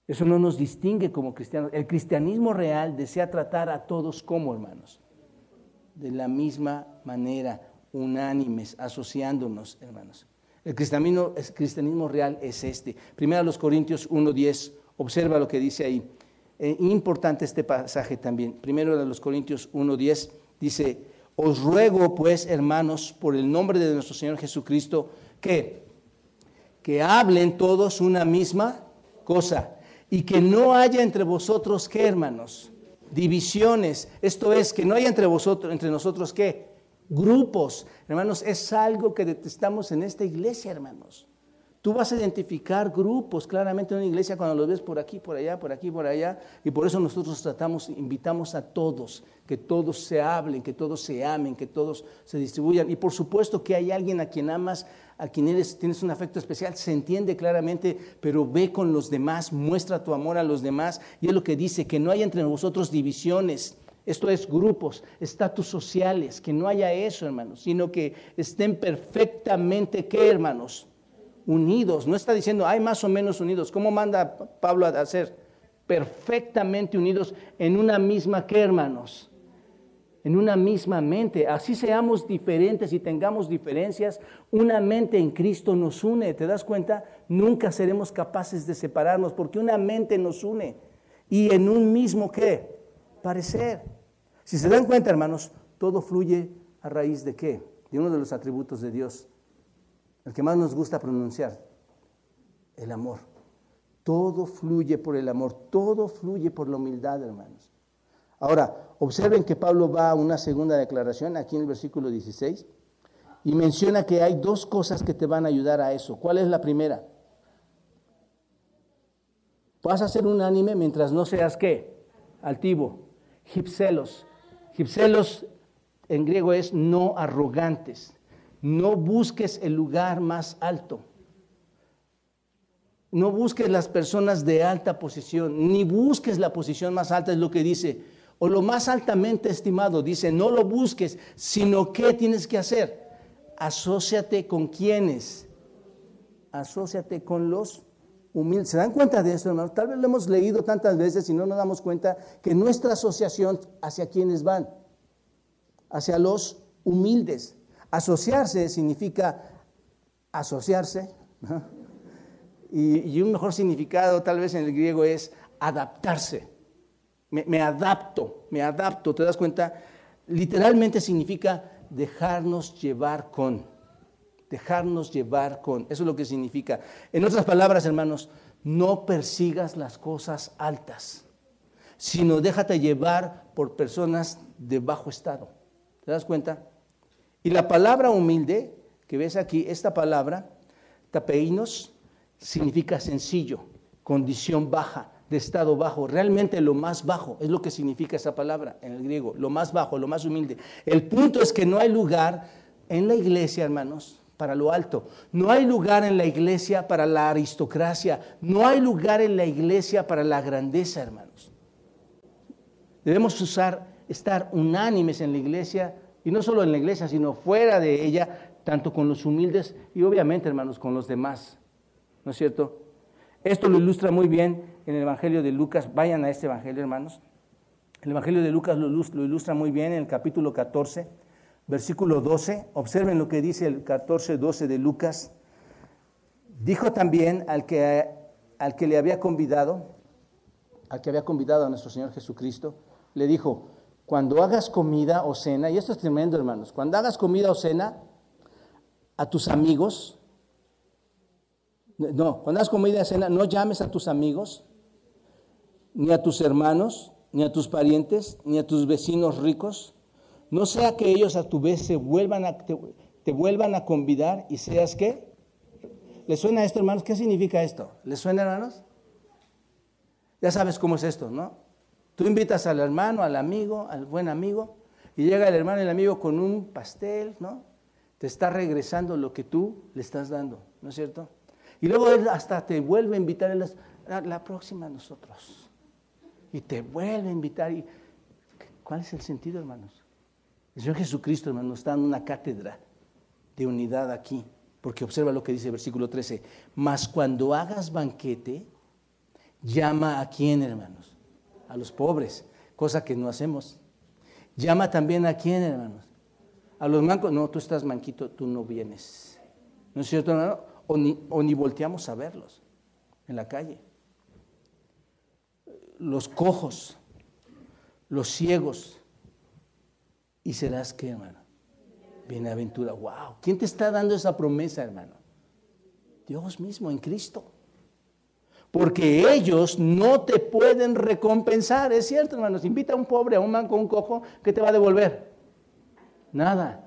Eso no nos distingue como cristianos. El cristianismo real desea tratar a todos como hermanos, de la misma manera, unánimes, asociándonos, hermanos. El cristianismo, el cristianismo real es este. Primero los Corintios 1.10, observa lo que dice ahí. Eh, importante este pasaje también. Primero los Corintios 1.10 dice, os ruego pues, hermanos, por el nombre de nuestro Señor Jesucristo, que, que hablen todos una misma cosa y que no haya entre vosotros, ¿qué hermanos? Divisiones. Esto es, que no haya entre vosotros, entre nosotros, ¿qué? Grupos. Hermanos, es algo que detestamos en esta iglesia, hermanos. Tú vas a identificar grupos claramente en una iglesia cuando los ves por aquí, por allá, por aquí, por allá. Y por eso nosotros tratamos, invitamos a todos, que todos se hablen, que todos se amen, que todos se distribuyan. Y por supuesto que hay alguien a quien amas, a quien eres, tienes un afecto especial, se entiende claramente, pero ve con los demás, muestra tu amor a los demás. Y es lo que dice, que no haya entre vosotros divisiones. Esto es grupos, estatus sociales, que no haya eso, hermanos, sino que estén perfectamente, ¿qué, hermanos? unidos. No está diciendo, hay más o menos unidos. ¿Cómo manda Pablo a hacer? Perfectamente unidos en una misma que, hermanos. En una misma mente. Así seamos diferentes y tengamos diferencias. Una mente en Cristo nos une. ¿Te das cuenta? Nunca seremos capaces de separarnos porque una mente nos une. Y en un mismo qué? Parecer. Si se dan cuenta, hermanos, todo fluye a raíz de qué? De uno de los atributos de Dios, el que más nos gusta pronunciar, el amor. Todo fluye por el amor, todo fluye por la humildad, hermanos. Ahora, observen que Pablo va a una segunda declaración aquí en el versículo 16 y menciona que hay dos cosas que te van a ayudar a eso. ¿Cuál es la primera? Vas a ser unánime mientras no seas qué? Altivo. Gipselos. Gipselos en griego es no arrogantes. No busques el lugar más alto. No busques las personas de alta posición, ni busques la posición más alta, es lo que dice. O lo más altamente estimado, dice, no lo busques, sino ¿qué tienes que hacer? asóciate con quienes. Asóciate con los humildes. ¿Se dan cuenta de esto, hermanos? Tal vez lo hemos leído tantas veces y no nos damos cuenta que nuestra asociación hacia quienes van, hacia los humildes. Asociarse significa asociarse. Y, un mejor significado tal vez en el griego es adaptarse. Me adapto, me adapto. ¿Te das cuenta? Literalmente significa dejarnos llevar con. Dejarnos llevar con. Eso es lo que significa. En otras palabras, hermanos, no persigas las cosas altas, sino déjate llevar por personas de bajo estado. ¿Te das cuenta? Y la palabra humilde, que ves aquí, esta palabra, tapeinos, significa sencillo, condición baja, de estado bajo, realmente lo más bajo, es lo que significa esa palabra en el griego, lo más bajo, lo más humilde. El punto es que no hay lugar en la iglesia, hermanos, para lo alto. No hay lugar en la iglesia para la aristocracia. No hay lugar en la iglesia para la grandeza, hermanos. Debemos usar, estar unánimes en la iglesia, y no solo en la iglesia, sino fuera de ella, tanto con los humildes y obviamente, hermanos, con los demás. ¿No es cierto? Esto lo ilustra muy bien en el Evangelio de Lucas. Vayan a este Evangelio, hermanos. El Evangelio de Lucas lo ilustra muy bien en el capítulo 14, versículo 12. Observen lo que dice el 14, 12 de Lucas. Dijo también al que, al que le había convidado, al que había convidado a nuestro Señor Jesucristo, le dijo, cuando hagas comida o cena, y esto es tremendo hermanos, cuando hagas comida o cena a tus amigos, no, cuando hagas comida cena, no llames a tus amigos, ni a tus hermanos, ni a tus parientes, ni a tus vecinos ricos. No sea que ellos a tu vez se vuelvan a, te, vuelvan a convidar y seas que. ¿Le suena esto, hermanos? ¿Qué significa esto? ¿Le suena, hermanos? Ya sabes cómo es esto, ¿no? Tú invitas al hermano, al amigo, al buen amigo, y llega el hermano el amigo con un pastel, ¿no? Te está regresando lo que tú le estás dando, ¿no es cierto? Y luego él hasta te vuelve a invitar la, la próxima a nosotros. Y te vuelve a invitar. ¿Cuál es el sentido, hermanos? El Señor Jesucristo, hermanos, nos está dando una cátedra de unidad aquí. Porque observa lo que dice el versículo 13. Mas cuando hagas banquete, llama a quién, hermanos? A los pobres, cosa que no hacemos. Llama también a quién, hermanos? A los mancos. No, tú estás manquito, tú no vienes. ¿No es cierto, hermano? o ni, volteamos a verlos en la calle. Los cojos, los ciegos. Y serás que, hermano, bienaventura. Wow. ¿Quién te está dando esa promesa, hermano? Dios mismo en Cristo. Porque ellos no te pueden recompensar. Es cierto, hermanos. Invita a un pobre, a un manco, a un cojo, ¿qué te va a devolver? Nada.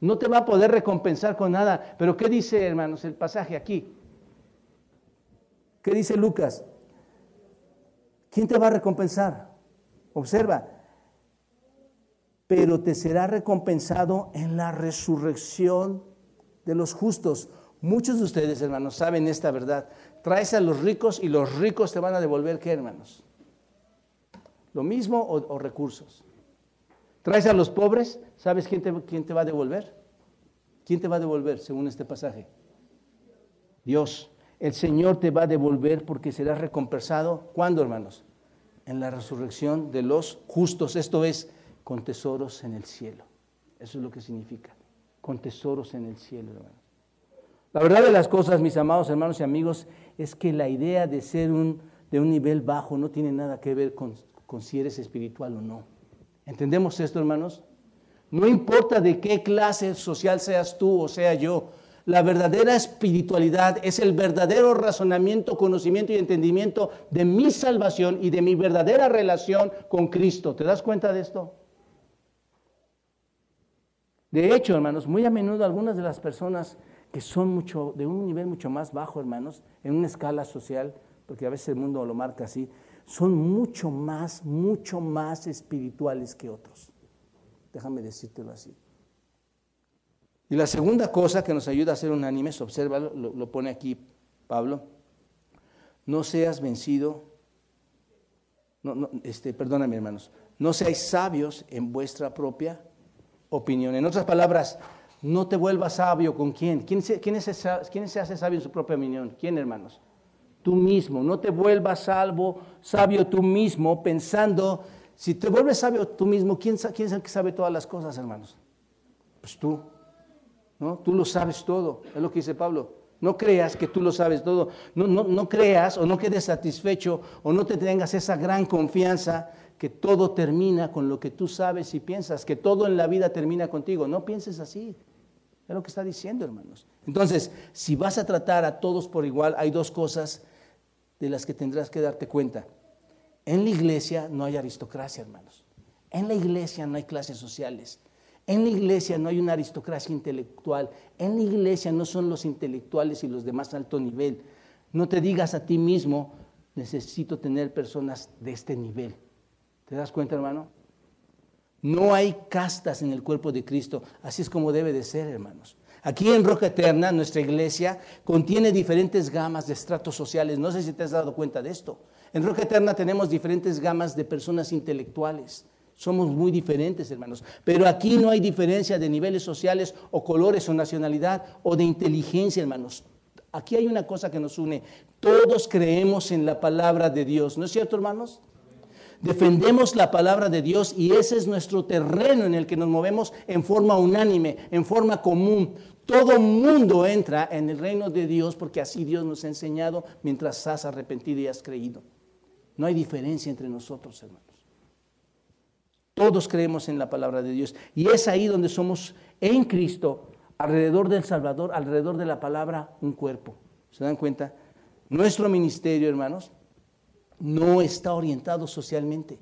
No te va a poder recompensar con nada. Pero ¿qué dice, hermanos, el pasaje aquí? ¿Qué dice Lucas? ¿Quién te va a recompensar? Observa. Pero te será recompensado en la resurrección de los justos. Muchos de ustedes, hermanos, saben esta verdad. Traes a los ricos y los ricos te van a devolver, ¿qué, hermanos? Lo mismo o, recursos. Traes a los pobres, ¿sabes quién te, quién te va a devolver? ¿Quién te va a devolver según este pasaje? Dios. El Señor te va a devolver porque serás recompensado. ¿Cuándo, hermanos? En la resurrección de los justos. Esto es, con tesoros en el cielo. Eso es lo que significa. Con tesoros en el cielo, hermanos. La verdad de las cosas, mis amados hermanos y amigos, es que la idea de ser un, de un nivel bajo no tiene nada que ver con, con si eres espiritual o no. ¿Entendemos esto, hermanos? No importa de qué clase social seas tú o sea yo, la verdadera espiritualidad es el verdadero razonamiento, conocimiento y entendimiento de mi salvación y de mi verdadera relación con Cristo. ¿Te das cuenta de esto? De hecho, hermanos, muy a menudo algunas de las personas que son mucho, de un nivel mucho más bajo, hermanos, en una escala social, porque a veces el mundo lo marca así, son mucho más, mucho más espirituales que otros. Déjame decírtelo así. Y la segunda cosa que nos ayuda a ser unánimes, observa, lo, pone aquí Pablo, no seas vencido, no, no, este, perdóname hermanos, no seáis sabios en vuestra propia opinión. En otras palabras, No te vuelvas sabio con quién. ¿Quién se, quién, es, ¿Quién se hace sabio en su propia opinión? ¿Quién, hermanos? Tú mismo. No te vuelvas salvo, sabio tú mismo, pensando, si te vuelves sabio tú mismo, ¿quién, quién es el que sabe todas las cosas, hermanos? Pues tú. ¿No? Tú lo sabes todo. Es lo que dice Pablo. No creas que tú lo sabes todo. No, no, no creas o no quedes satisfecho o no te tengas esa gran confianza que todo termina con lo que tú sabes y piensas, que todo en la vida termina contigo. No pienses así. Es lo que está diciendo, hermanos. Entonces, si vas a tratar a todos por igual, hay dos cosas de las que tendrás que darte cuenta. En la iglesia no hay aristocracia, hermanos. En la iglesia no hay clases sociales. En la iglesia no hay una aristocracia intelectual. En la iglesia no son los intelectuales y los de más alto nivel. No te digas a ti mismo, necesito tener personas de este nivel. ¿Te das cuenta, hermano? No hay castas en el cuerpo de Cristo. Así es como debe de ser, hermanos. Aquí en Roca Eterna, nuestra iglesia contiene diferentes gamas de estratos sociales. No sé si te has dado cuenta de esto. En Roca Eterna tenemos diferentes gamas de personas intelectuales. Somos muy diferentes, hermanos. Pero aquí no hay diferencia de niveles sociales o colores o nacionalidad o de inteligencia, hermanos. Aquí hay una cosa que nos une. Todos creemos en la palabra de Dios. ¿No es cierto, hermanos? Defendemos la palabra de Dios y ese es nuestro terreno en el que nos movemos en forma unánime, en forma común. Todo mundo entra en el reino de Dios porque así Dios nos ha enseñado mientras has arrepentido y has creído. No hay diferencia entre nosotros, hermanos. Todos creemos en la palabra de Dios. Y es ahí donde somos en Cristo, alrededor del Salvador, alrededor de la palabra, un cuerpo. ¿Se dan cuenta? Nuestro ministerio, hermanos, no está orientado socialmente,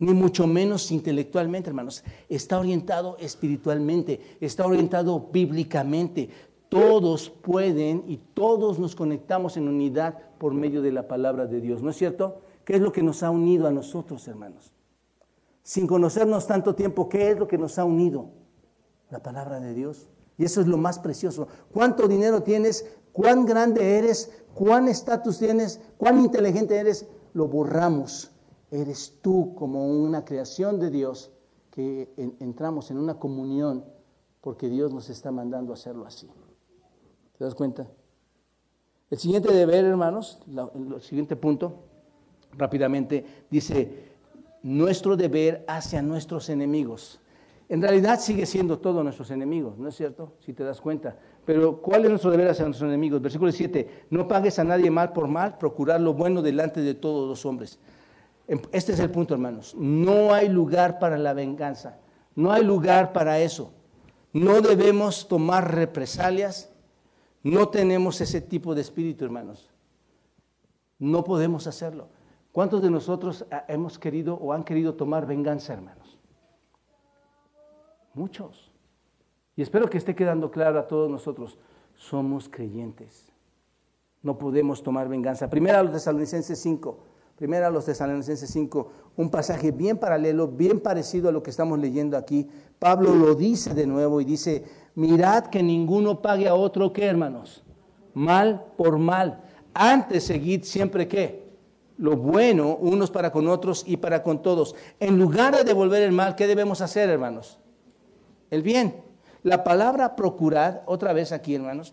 ni mucho menos intelectualmente, hermanos. Está orientado espiritualmente, está orientado bíblicamente. Todos pueden y todos nos conectamos en unidad por medio de la palabra de Dios. ¿No es cierto? ¿Qué es lo que nos ha unido a nosotros, hermanos? Sin conocernos tanto tiempo, ¿qué es lo que nos ha unido? La palabra de Dios. Y eso es lo más precioso. ¿Cuánto dinero tienes? ¿Cuán grande eres? ¿Cuán estatus tienes? ¿Cuán inteligente eres? Lo borramos. Eres tú como una creación de Dios que entramos en una comunión porque Dios nos está mandando a hacerlo así. ¿Te das cuenta? El siguiente deber, hermanos, el siguiente punto, rápidamente, dice, nuestro deber hacia nuestros enemigos. En realidad sigue siendo todos nuestros enemigos, ¿no es cierto? Si te das cuenta. Pero ¿cuál es nuestro deber hacia nuestros enemigos? Versículo 7, no pagues a nadie mal por mal, procurar lo bueno delante de todos los hombres. Em, este es el punto, hermanos. No hay lugar para la venganza. No hay lugar para eso. No debemos tomar represalias. No tenemos ese tipo de espíritu, hermanos. No podemos hacerlo. ¿Cuántos de nosotros hemos querido o han querido tomar venganza, hermanos? Muchos. Y espero que esté quedando claro a todos nosotros, somos creyentes. No podemos tomar venganza. Primera a los tesalonicenses 5. Primera a los tesalonicenses 5. Un pasaje bien paralelo, bien parecido a lo que estamos leyendo aquí. Pablo lo dice de nuevo y dice, mirad que ninguno pague a otro, ¿qué hermanos? Mal por mal. Antes seguid siempre qué? Lo bueno unos para con otros y para con todos. En lugar de devolver el mal, ¿qué debemos hacer, hermanos? El bien. La palabra procurar, otra vez aquí, hermanos,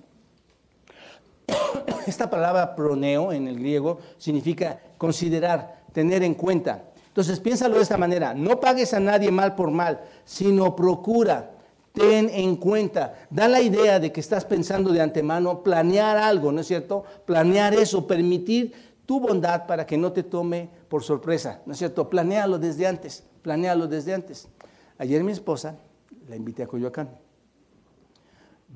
[coughs] esta palabra proneo en el griego significa considerar, tener en cuenta. Entonces piénsalo de esta manera, no pagues a nadie mal por mal, sino procura, ten en cuenta, da la idea de que estás pensando de antemano, planear algo, ¿no es cierto? Planear eso, permitir tu bondad para que no te tome por sorpresa, ¿no es cierto? Planéalo desde antes, planéalo desde antes. Ayer mi esposa la invité a Coyoacán.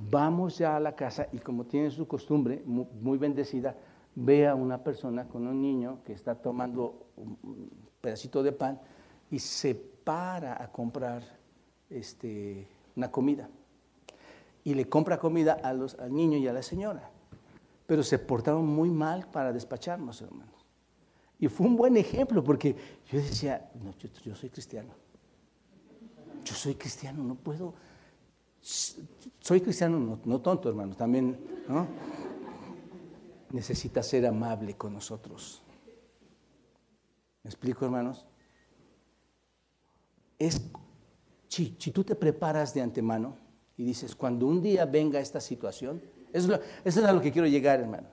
Vamos ya a la casa y como tiene su costumbre, muy, bendecida, ve a una persona con un niño que está tomando un pedacito de pan y se para a comprar este, una comida. Y le compra comida a los, al niño y a la señora pero se portaron muy mal para despacharnos, hermanos. Y fue un buen ejemplo porque yo decía, no, yo, soy cristiano. Yo soy cristiano, no puedo. Soy cristiano, no, tonto, hermanos, también, ¿no? Necesita ser amable con nosotros. ¿Me explico, hermanos? Es, si, si tú te preparas de antemano, Y dices, cuando un día venga esta situación, eso es, a lo que quiero llegar, hermano.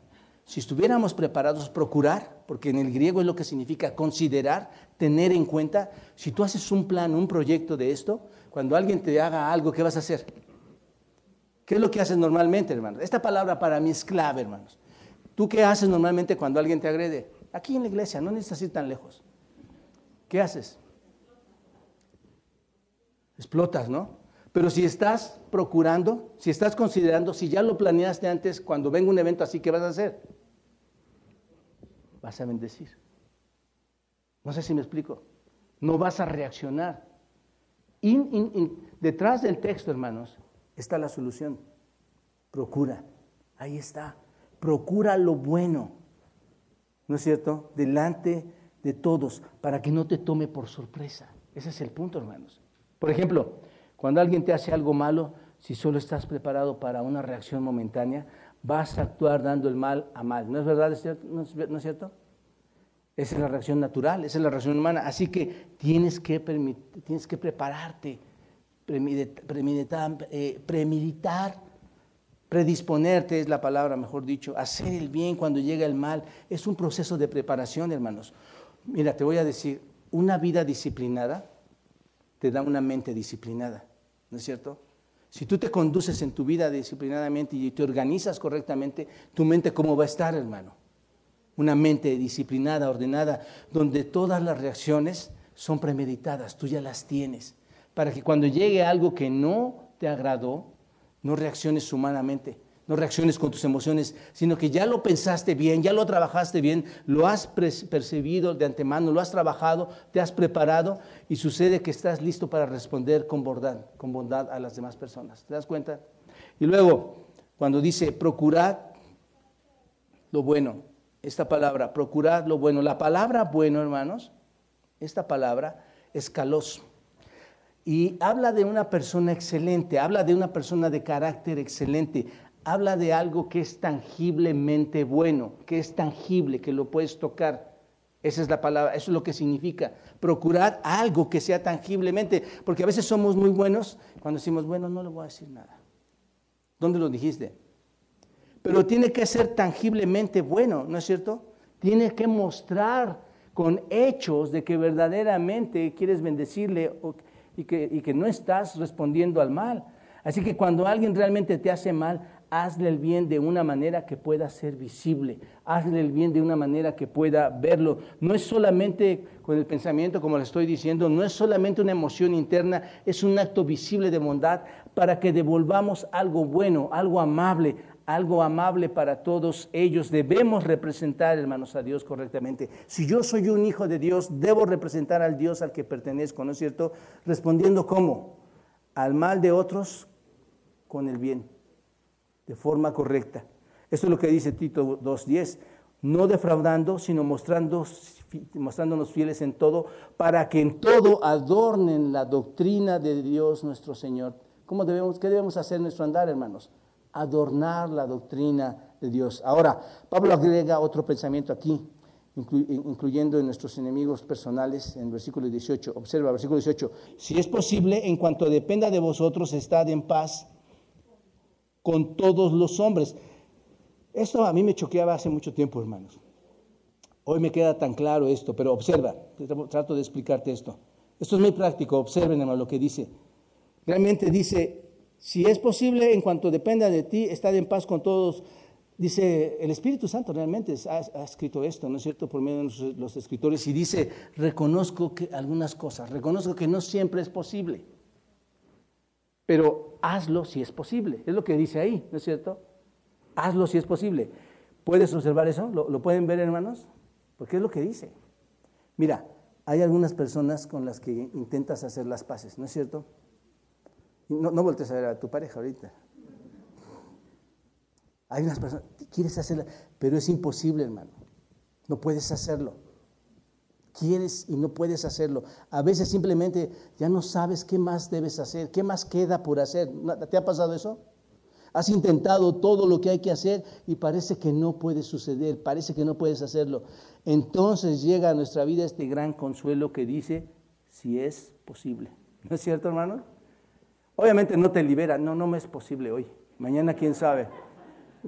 Si estuviéramos preparados, procurar, porque en el griego es lo que significa considerar, tener en cuenta, si tú haces un plan, un proyecto de esto, cuando alguien te haga algo, ¿qué vas a hacer? ¿Qué es lo que haces normalmente, hermano? Esta palabra para mí es clave, hermanos. ¿Tú qué haces normalmente cuando alguien te agrede? Aquí en la iglesia, no necesitas ir tan lejos. ¿Qué haces? Explotas, ¿no? Pero si estás procurando, si estás considerando, si ya lo planeaste antes, cuando venga un evento así, ¿qué vas a hacer? Vas a bendecir. No sé si me explico. No vas a reaccionar. detrás del texto, hermanos, está la solución. Procura. Ahí está. Procura lo bueno. ¿No es cierto? Delante de todos, para que no te tome por sorpresa. Ese es el punto, hermanos. Por ejemplo, cuando alguien te hace algo malo, si solo estás preparado para una reacción momentánea, vas a actuar dando el mal a mal. ¿No es verdad? ¿No es cierto? Esa es la reacción natural, esa es la reacción humana. Así que tienes que, tienes que prepararte eh, premeditar, predisponerte es la palabra, mejor dicho, hacer el bien cuando llega el mal. Es un proceso de preparación, hermanos. Mira, te voy a decir, una vida disciplinada te da una mente disciplinada, ¿no es cierto? Si tú te conduces en tu vida disciplinadamente y te organizas correctamente, tu mente cómo va a estar, hermano? Una mente disciplinada, ordenada, donde todas las reacciones son premeditadas, tú ya las tienes para que cuando llegue algo que no te agradó, no reacciones humanamente, no reacciones con tus emociones, sino que ya lo pensaste bien, ya lo trabajaste bien, lo has percibido de antemano, lo has trabajado, te has preparado y sucede que estás listo para responder con bondad, con bondad a las demás personas. ¿Te das cuenta? Y luego, cuando dice procurad lo bueno, esta palabra, procurad lo bueno, la palabra bueno, hermanos, esta palabra es calos y habla de una persona excelente, habla de una persona de carácter excelente, habla de algo que es tangiblemente bueno, que es tangible, que lo puedes tocar. Esa es la palabra, eso es lo que significa. Procurar algo que sea tangiblemente, porque a veces somos muy buenos cuando decimos, bueno, no le voy a decir nada. ¿Dónde lo dijiste? Pero tiene que ser tangiblemente bueno, ¿no es cierto? Tiene que mostrar con hechos de que verdaderamente quieres bendecirle y que, no estás respondiendo al mal. Así que cuando alguien realmente te hace mal, hazle el bien de una manera que pueda ser visible, hazle el bien de una manera que pueda verlo. No es solamente con el pensamiento, como le estoy diciendo, no es solamente una emoción interna, es un acto visible de bondad para que devolvamos algo bueno, algo amable, algo amable para todos ellos. Debemos representar, hermanos, a Dios correctamente. Si yo soy un hijo de Dios, debo representar al Dios al que pertenezco, ¿no es cierto? Respondiendo cómo? Al mal de otros con el bien, de forma correcta. Esto es lo que dice Tito 2.10. No defraudando, sino mostrando, mostrándonos fieles en todo, para que en todo adornen la doctrina de Dios nuestro Señor. ¿Cómo debemos, ¿Qué debemos hacer nuestro andar, hermanos? adornar la doctrina de Dios. Ahora, Pablo agrega otro pensamiento aquí, incluyendo en nuestros enemigos personales, en versículo 18. Observa, versículo 18. Si es posible, en cuanto dependa de vosotros, estad en paz con todos los hombres. Esto a mí me choqueaba hace mucho tiempo, hermanos. Hoy me queda tan claro esto, pero observa, trato de explicarte esto. Esto es muy práctico, observen hermano lo que dice. Realmente dice, si es posible, en cuanto dependa de ti, estar en paz con todos. Dice, el Espíritu Santo realmente ha, escrito esto, ¿no es cierto?, por medio de los, escritores, y dice, reconozco que algunas cosas, reconozco que no siempre es posible, pero hazlo si es posible, es lo que dice ahí, ¿no es cierto? Hazlo si es posible. ¿Puedes observar eso? ¿Lo, pueden ver, hermanos? Porque es lo que dice. Mira, hay algunas personas con las que intentas hacer las paces, ¿no es cierto? No, no voltees a ver a tu pareja ahorita. Hay unas personas, quieres hacerla, pero es imposible, hermano. No puedes hacerlo. Quieres y no puedes hacerlo. A veces simplemente ya no sabes qué más debes hacer, qué más queda por hacer. ¿Te ha pasado eso? Has intentado todo lo que hay que hacer y parece que no puede suceder, parece que no puedes hacerlo. Entonces llega a nuestra vida este gran consuelo que dice, si es posible. [laughs] ¿No es cierto, hermano? Obviamente no te libera, no, no me es posible hoy. Mañana quién sabe.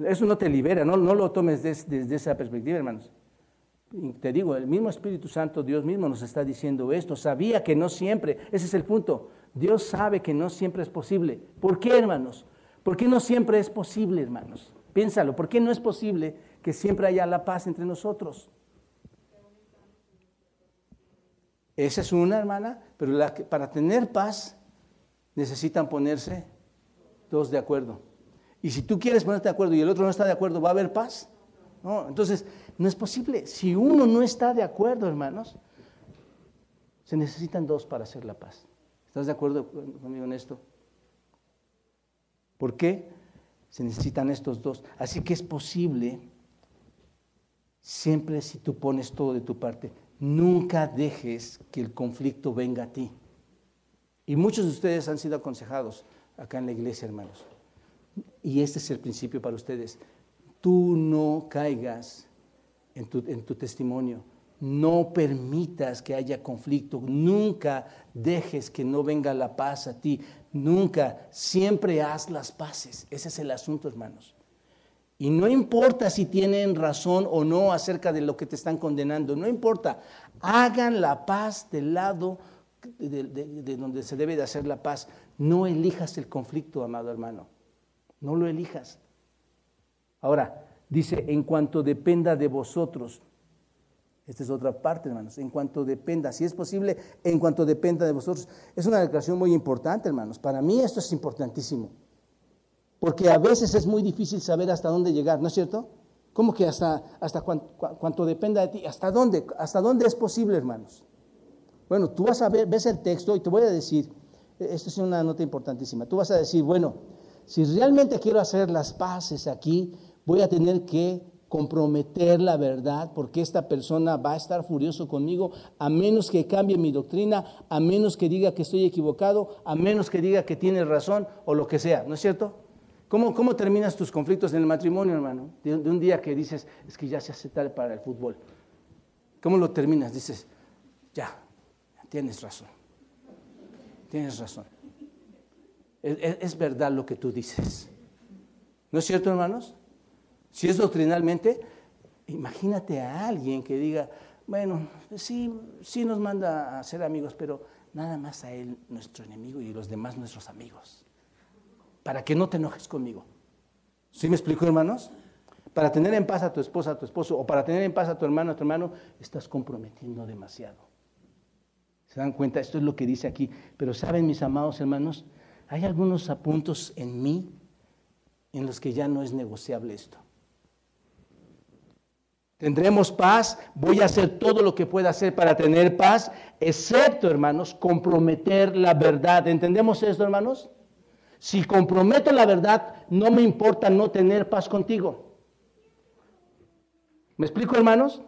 Eso no te libera, no, no lo tomes desde, esa perspectiva, hermanos. Te digo, el mismo Espíritu Santo, Dios mismo nos está diciendo esto. Sabía que no siempre, ese es el punto. Dios sabe que no siempre es posible. ¿Por qué, hermanos? ¿Por qué no siempre es posible, hermanos? Piénsalo, ¿por qué no es posible que siempre haya la paz entre nosotros? Esa es una, hermana, pero para tener paz necesitan ponerse dos de acuerdo. Y si tú quieres ponerte de acuerdo y el otro no está de acuerdo, ¿va a haber paz? No, entonces no es posible. Si uno no está de acuerdo, hermanos, se necesitan dos para hacer la paz. ¿Estás de acuerdo conmigo en esto? ¿Por qué? Se necesitan estos dos. Así que es posible, siempre si tú pones todo de tu parte, nunca dejes que el conflicto venga a ti. Y muchos de ustedes han sido aconsejados acá en la iglesia, hermanos. Y este es el principio para ustedes. Tú no caigas en tu, testimonio. No permitas que haya conflicto. Nunca dejes que no venga la paz a ti. Nunca. Siempre haz las paces. Ese es el asunto, hermanos. Y no importa si tienen razón o no acerca de lo que te están condenando. No importa. Hagan la paz del lado de, donde se debe de hacer la paz. No elijas el conflicto, amado hermano. No lo elijas. Ahora, dice, en cuanto dependa de vosotros. Esta es otra parte, hermanos. En cuanto dependa, si es posible, en cuanto dependa de vosotros. Es una declaración muy importante, hermanos. Para mí esto es importantísimo. Porque a veces es muy difícil saber hasta dónde llegar, ¿no es cierto? ¿Cómo que hasta, hasta cuanto dependa de ti? ¿Hasta dónde? ¿Hasta dónde es posible, hermanos? Bueno, tú vas a ver, ves el texto y te voy a decir, e-, esto es una nota importantísima, tú vas a decir, bueno, si realmente quiero hacer las paces aquí, voy a tener que comprometer la verdad porque esta persona va a estar furioso conmigo a menos que cambie mi doctrina, a menos que diga que estoy equivocado, a menos que diga que tiene razón o lo que sea, ¿no es cierto? ¿Cómo, cómo terminas tus conflictos en el matrimonio, hermano? De, un día que dices, es que ya se hace tal para el fútbol. ¿Cómo lo terminas? Dices, ya, tienes razón. Tienes razón. Es, verdad lo que tú dices. ¿No es cierto, hermanos? Si es doctrinalmente, imagínate a alguien que diga, bueno, sí, sí nos manda a ser amigos, pero nada más a él nuestro enemigo y los demás nuestros amigos. Para que no te enojes conmigo. ¿Sí me explico, hermanos? Para tener en paz a tu esposa, a tu esposo, o para tener en paz a tu hermano, a tu hermano, estás comprometiendo demasiado. ¿Se dan cuenta? Esto es lo que dice aquí. Pero saben, mis amados hermanos, hay algunos apuntos en mí en los que ya no es negociable esto. Tendremos paz, voy a hacer todo lo que pueda hacer para tener paz, excepto, hermanos, comprometer la verdad. ¿Entendemos esto, hermanos? Si comprometo la verdad, no me importa no tener paz contigo. ¿Me explico, hermanos?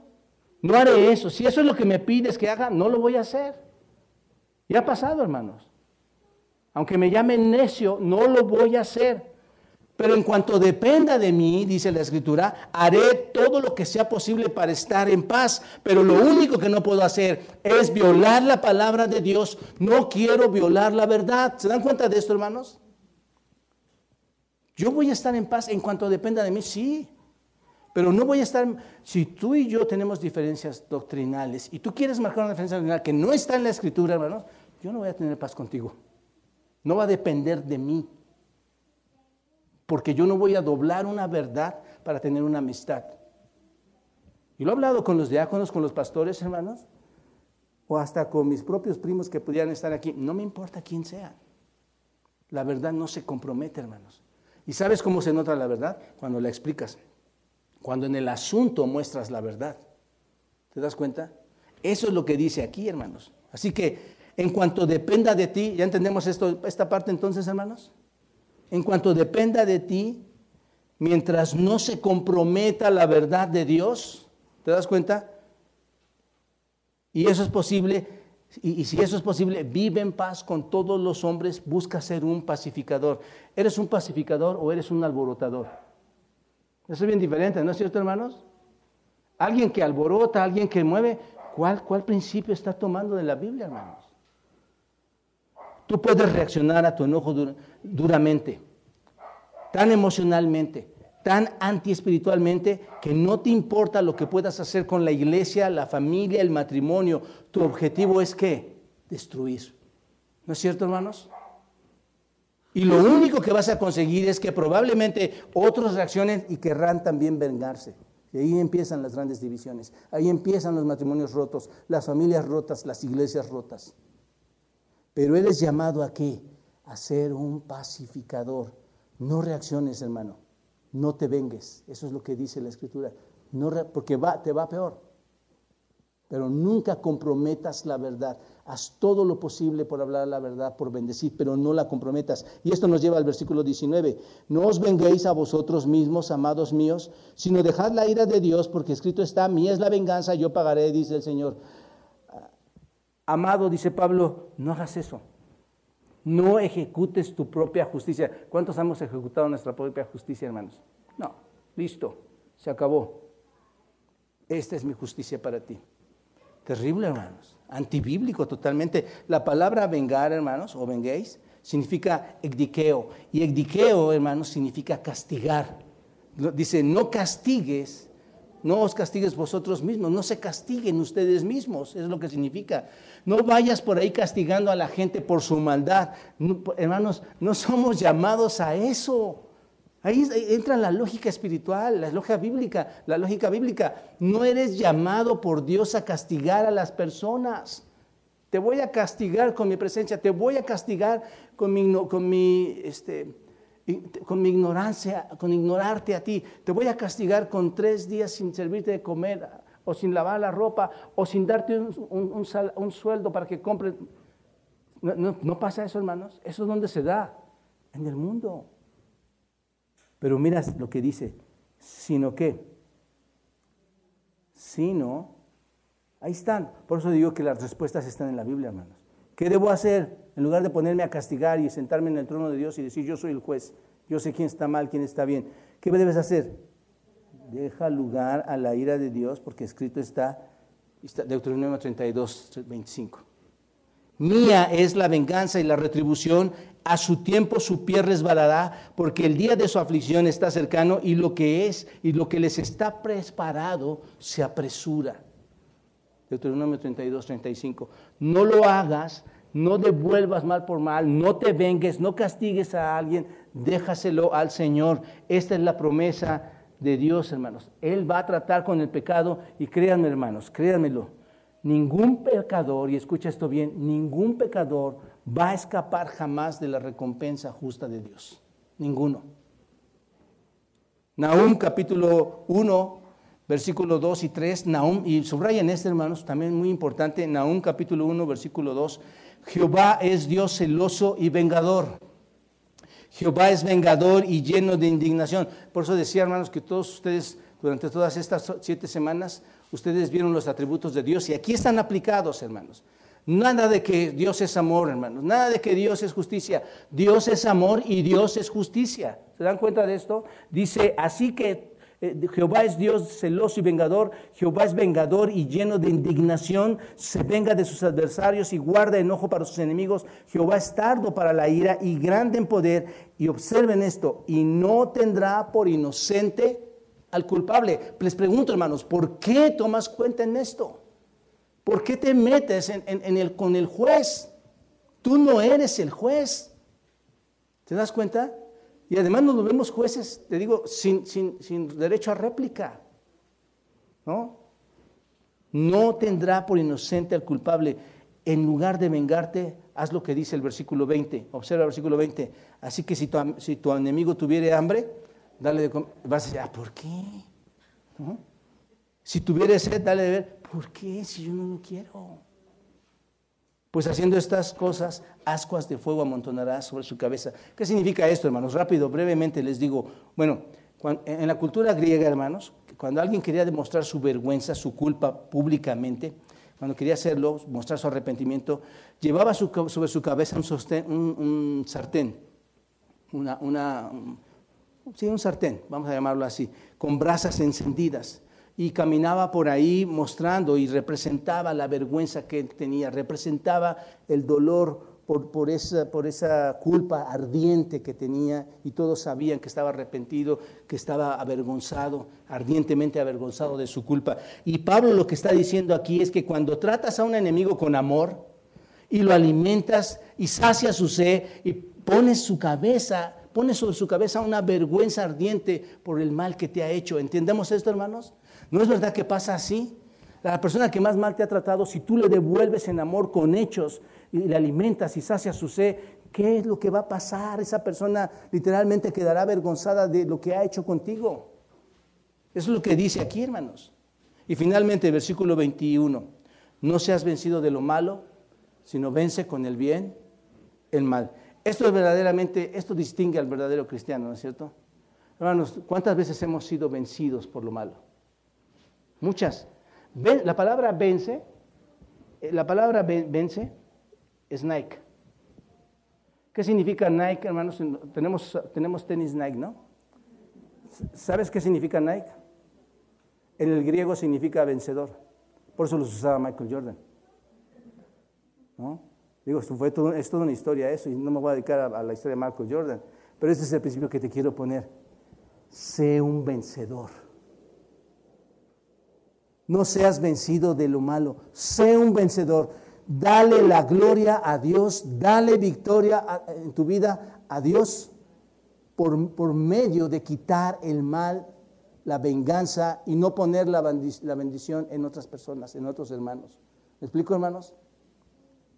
No haré eso. Si eso es lo que me pides que haga, no lo voy a hacer. Ya ha pasado, hermanos. Aunque me llamen necio, no lo voy a hacer. Pero en cuanto dependa de mí, dice la escritura, haré todo lo que sea posible para estar en paz. Pero lo único que no puedo hacer es violar la palabra de Dios. No quiero violar la verdad. ¿Se dan cuenta de esto, hermanos? Yo voy a estar en paz en cuanto dependa de mí, sí. Pero no voy a estar, si tú y yo tenemos diferencias doctrinales y tú quieres marcar una diferencia doctrinal que no está en la escritura, hermanos, yo no voy a tener paz contigo. No va a depender de mí. Porque yo no voy a doblar una verdad para tener una amistad. Y lo he hablado con los diáconos, con los pastores, hermanos, o hasta con mis propios primos que pudieran estar aquí. No me importa quién sea. La verdad no se compromete, hermanos. ¿Y sabes cómo se nota la verdad? Cuando la explicas cuando en el asunto muestras la verdad. ¿Te das cuenta? Eso es lo que dice aquí, hermanos. Así que en cuanto dependa de ti, ¿ya entendemos esto, esta parte entonces, hermanos? En cuanto dependa de ti, mientras no se comprometa la verdad de Dios, ¿te das cuenta? Y eso es posible, y, si eso es posible, vive en paz con todos los hombres, busca ser un pacificador. ¿Eres un pacificador o eres un alborotador? Eso es bien diferente, ¿no es cierto, hermanos? Alguien que alborota, alguien que mueve, ¿cuál, cuál principio está tomando de la Biblia, hermanos? Tú puedes reaccionar a tu enojo duramente, tan emocionalmente, tan antiespiritualmente, que no te importa lo que puedas hacer con la iglesia, la familia, el matrimonio. Tu objetivo es que destruir. ¿No es cierto, hermanos? Y lo único que vas a conseguir es que probablemente otros reaccionen y querrán también vengarse. Y ahí empiezan las grandes divisiones. Ahí empiezan los matrimonios rotos, las familias rotas, las iglesias rotas. Pero eres llamado a qué? A ser un pacificador. No reacciones, hermano. No te vengues. Eso es lo que dice la escritura. No porque te va peor. Pero nunca comprometas la verdad. Haz todo lo posible por hablar la verdad, por bendecir, pero no la comprometas. Y esto nos lleva al versículo 19. No os venguéis a vosotros mismos, amados míos, sino dejad la ira de Dios, porque escrito está, mía es la venganza, yo pagaré, dice el Señor. Amado, dice Pablo, no hagas eso. No ejecutes tu propia justicia. ¿Cuántos hemos ejecutado nuestra propia justicia, hermanos? No, listo, se acabó. Esta es mi justicia para ti. Terrible, hermanos. Antibíblico totalmente. La palabra vengar, hermanos, o venguéis, significa egdiqueo. Y egdiqueo, hermanos, significa castigar. Dice, no castigues, no os castigues vosotros mismos, no se castiguen ustedes mismos, es lo que significa. No vayas por ahí castigando a la gente por su maldad. hermanos, no somos llamados a eso. Ahí entra la lógica espiritual, la lógica bíblica, la lógica bíblica. No eres llamado por Dios a castigar a las personas. Te voy a castigar con mi presencia, te voy a castigar con mi, con mi, este, con mi ignorancia, con ignorarte a ti. Te voy a castigar con tres días sin servirte de comer, o sin lavar la ropa, o sin darte un, sueldo para que compres. No, no pasa eso, hermanos. Eso es donde se da, en el mundo. Pero mira lo que dice, sino que, sino, ahí están. Por eso digo que las respuestas están en la Biblia, hermanos. ¿Qué debo hacer? En lugar de ponerme a castigar y sentarme en el trono de Dios y decir, yo soy el juez, yo sé quién está mal, quién está bien. ¿Qué debes hacer? Deja lugar a la ira de Dios, porque escrito está, Deuteronomio 32, 25. Mía es la venganza y la retribución, a su tiempo su pie resbalará, porque el día de su aflicción está cercano y lo que es y lo que les está preparado se apresura. Deuteronomio 32, 35. No lo hagas, no devuelvas mal por mal, no te vengues, no castigues a alguien, déjaselo al Señor. Esta es la promesa de Dios, hermanos. Él va a tratar con el pecado y créanme, hermanos, créanmelo. Ningún pecador, y escucha esto bien, ningún pecador va a escapar jamás de la recompensa justa de Dios. Ninguno. Nahum capítulo 1, versículo 2 y 3, Nahum, y subrayen este hermanos, también muy importante, Nahum capítulo 1, versículo 2, Jehová es Dios celoso y vengador. Jehová es vengador y lleno de indignación. Por eso decía, hermanos, que todos ustedes, durante todas estas siete semanas, ustedes vieron los atributos de Dios y aquí están aplicados, hermanos. Nada de que Dios es amor, hermanos. Nada de que Dios es justicia. Dios es amor y Dios es justicia. ¿Se dan cuenta de esto? Dice, así que Jehová es Dios celoso y vengador. Jehová es vengador y lleno de indignación. Se venga de sus adversarios y guarda enojo para sus enemigos. Jehová es tardo para la ira y grande en poder. Y observen esto, y no tendrá por inocente al culpable. Les pregunto, hermanos, ¿por qué tomas cuenta en esto? ¿Por qué te metes en, el, con el juez? Tú no eres el juez. ¿Te das cuenta? Y además nos vemos jueces, te digo, sin, sin derecho a réplica. ¿No? No tendrá por inocente al culpable. En lugar de vengarte, haz lo que dice el versículo 20. Observa el versículo 20. Así que si tu, si tu enemigo tuviere hambre, dale de comer. Vas a decir, ah, ¿por qué? Si tuviere sed, dale de beber. ¿Por qué si yo no lo quiero? Pues haciendo estas cosas, ascuas de fuego amontonarás sobre su cabeza. ¿Qué significa esto, hermanos? Rápido, brevemente les digo. Bueno, en la cultura griega, hermanos, cuando alguien quería demostrar su vergüenza, su culpa públicamente, cuando quería hacerlo, mostrar su arrepentimiento, llevaba sobre su cabeza un, sartén, sí, un sartén, vamos a llamarlo así, con brasas encendidas y caminaba por ahí mostrando y representaba la vergüenza que tenía, representaba el dolor por, por, esa, por esa culpa ardiente que tenía y todos sabían que estaba arrepentido, que estaba avergonzado, ardientemente avergonzado de su culpa. Y Pablo lo que está diciendo aquí es que cuando tratas a un enemigo con amor y lo alimentas y sacias su sed y pones su cabeza, pones sobre su cabeza una vergüenza ardiente por el mal que te ha hecho. ¿Entendemos esto, hermanos? ¿No es verdad que pasa así? La persona que más mal te ha tratado, si tú le devuelves en amor con hechos y le alimentas y sacias su sed, ¿qué es lo que va a pasar? Esa persona literalmente quedará avergonzada de lo que ha hecho contigo. Eso es lo que dice aquí, hermanos. Y finalmente, versículo 21, no seas vencido de lo malo, sino vence con el bien el mal. Esto es verdaderamente, esto distingue al verdadero cristiano, ¿no es cierto? Hermanos, ¿cuántas veces hemos sido vencidos por lo malo? Muchas. La palabra vence, eh, la palabra vence es Nike. ¿Qué significa Nike, hermanos? Tenemos, tenemos tenis Nike, ¿no? ¿Sabes qué significa Nike? En el griego significa vencedor. Por eso los usaba Michael Jordan. ¿No? Digo, fue es toda una historia eso y no me voy a dedicar a, a la historia de Michael Jordan. Pero este es el principio que te quiero poner. Sé un vencedor. No seas vencido de lo malo. Sé un vencedor. Dale la gloria a Dios. Dale victoria en tu vida a Dios por, por, medio de quitar el mal, la venganza y no poner la, la bendición en otras personas, en otros hermanos. ¿Me explico, hermanos?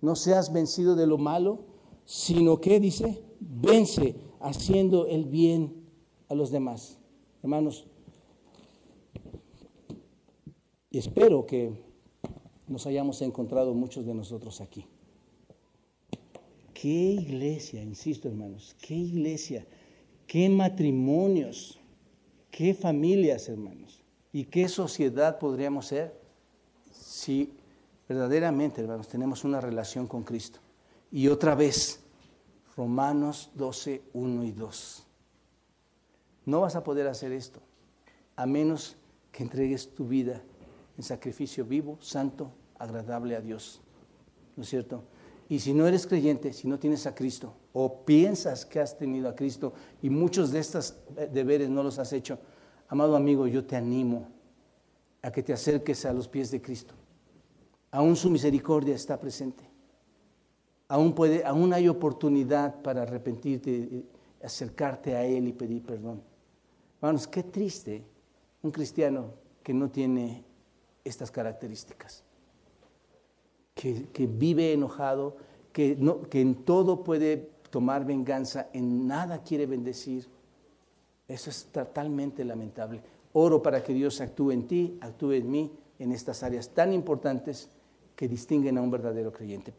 No seas vencido de lo malo, sino que dice, vence haciendo el bien a los demás. Hermanos, y espero que nos hayamos encontrado muchos de nosotros aquí. Qué iglesia, insisto hermanos, qué iglesia, qué matrimonios, qué familias hermanos, y qué sociedad podríamos ser si verdaderamente hermanos tenemos una relación con Cristo. Y otra vez, Romanos 12, 1 y 2. No vas a poder hacer esto a menos que entregues tu vida en sacrificio vivo, santo, agradable a Dios. ¿No es cierto? Y si no eres creyente, si no tienes a Cristo, o piensas que has tenido a Cristo y muchos de estos deberes no los has hecho, amado amigo, yo te animo a que te acerques a los pies de Cristo. Aún su misericordia está presente. Aún, puede, aún hay oportunidad para arrepentirte, acercarte a Él y pedir perdón. Hermanos, qué triste un cristiano que no tiene estas características. Que, vive enojado, que, no, que en todo puede tomar venganza, en nada quiere bendecir. Eso es totalmente lamentable. Oro para que Dios actúe en ti, actúe en mí, en estas áreas tan importantes que distinguen a un verdadero creyente.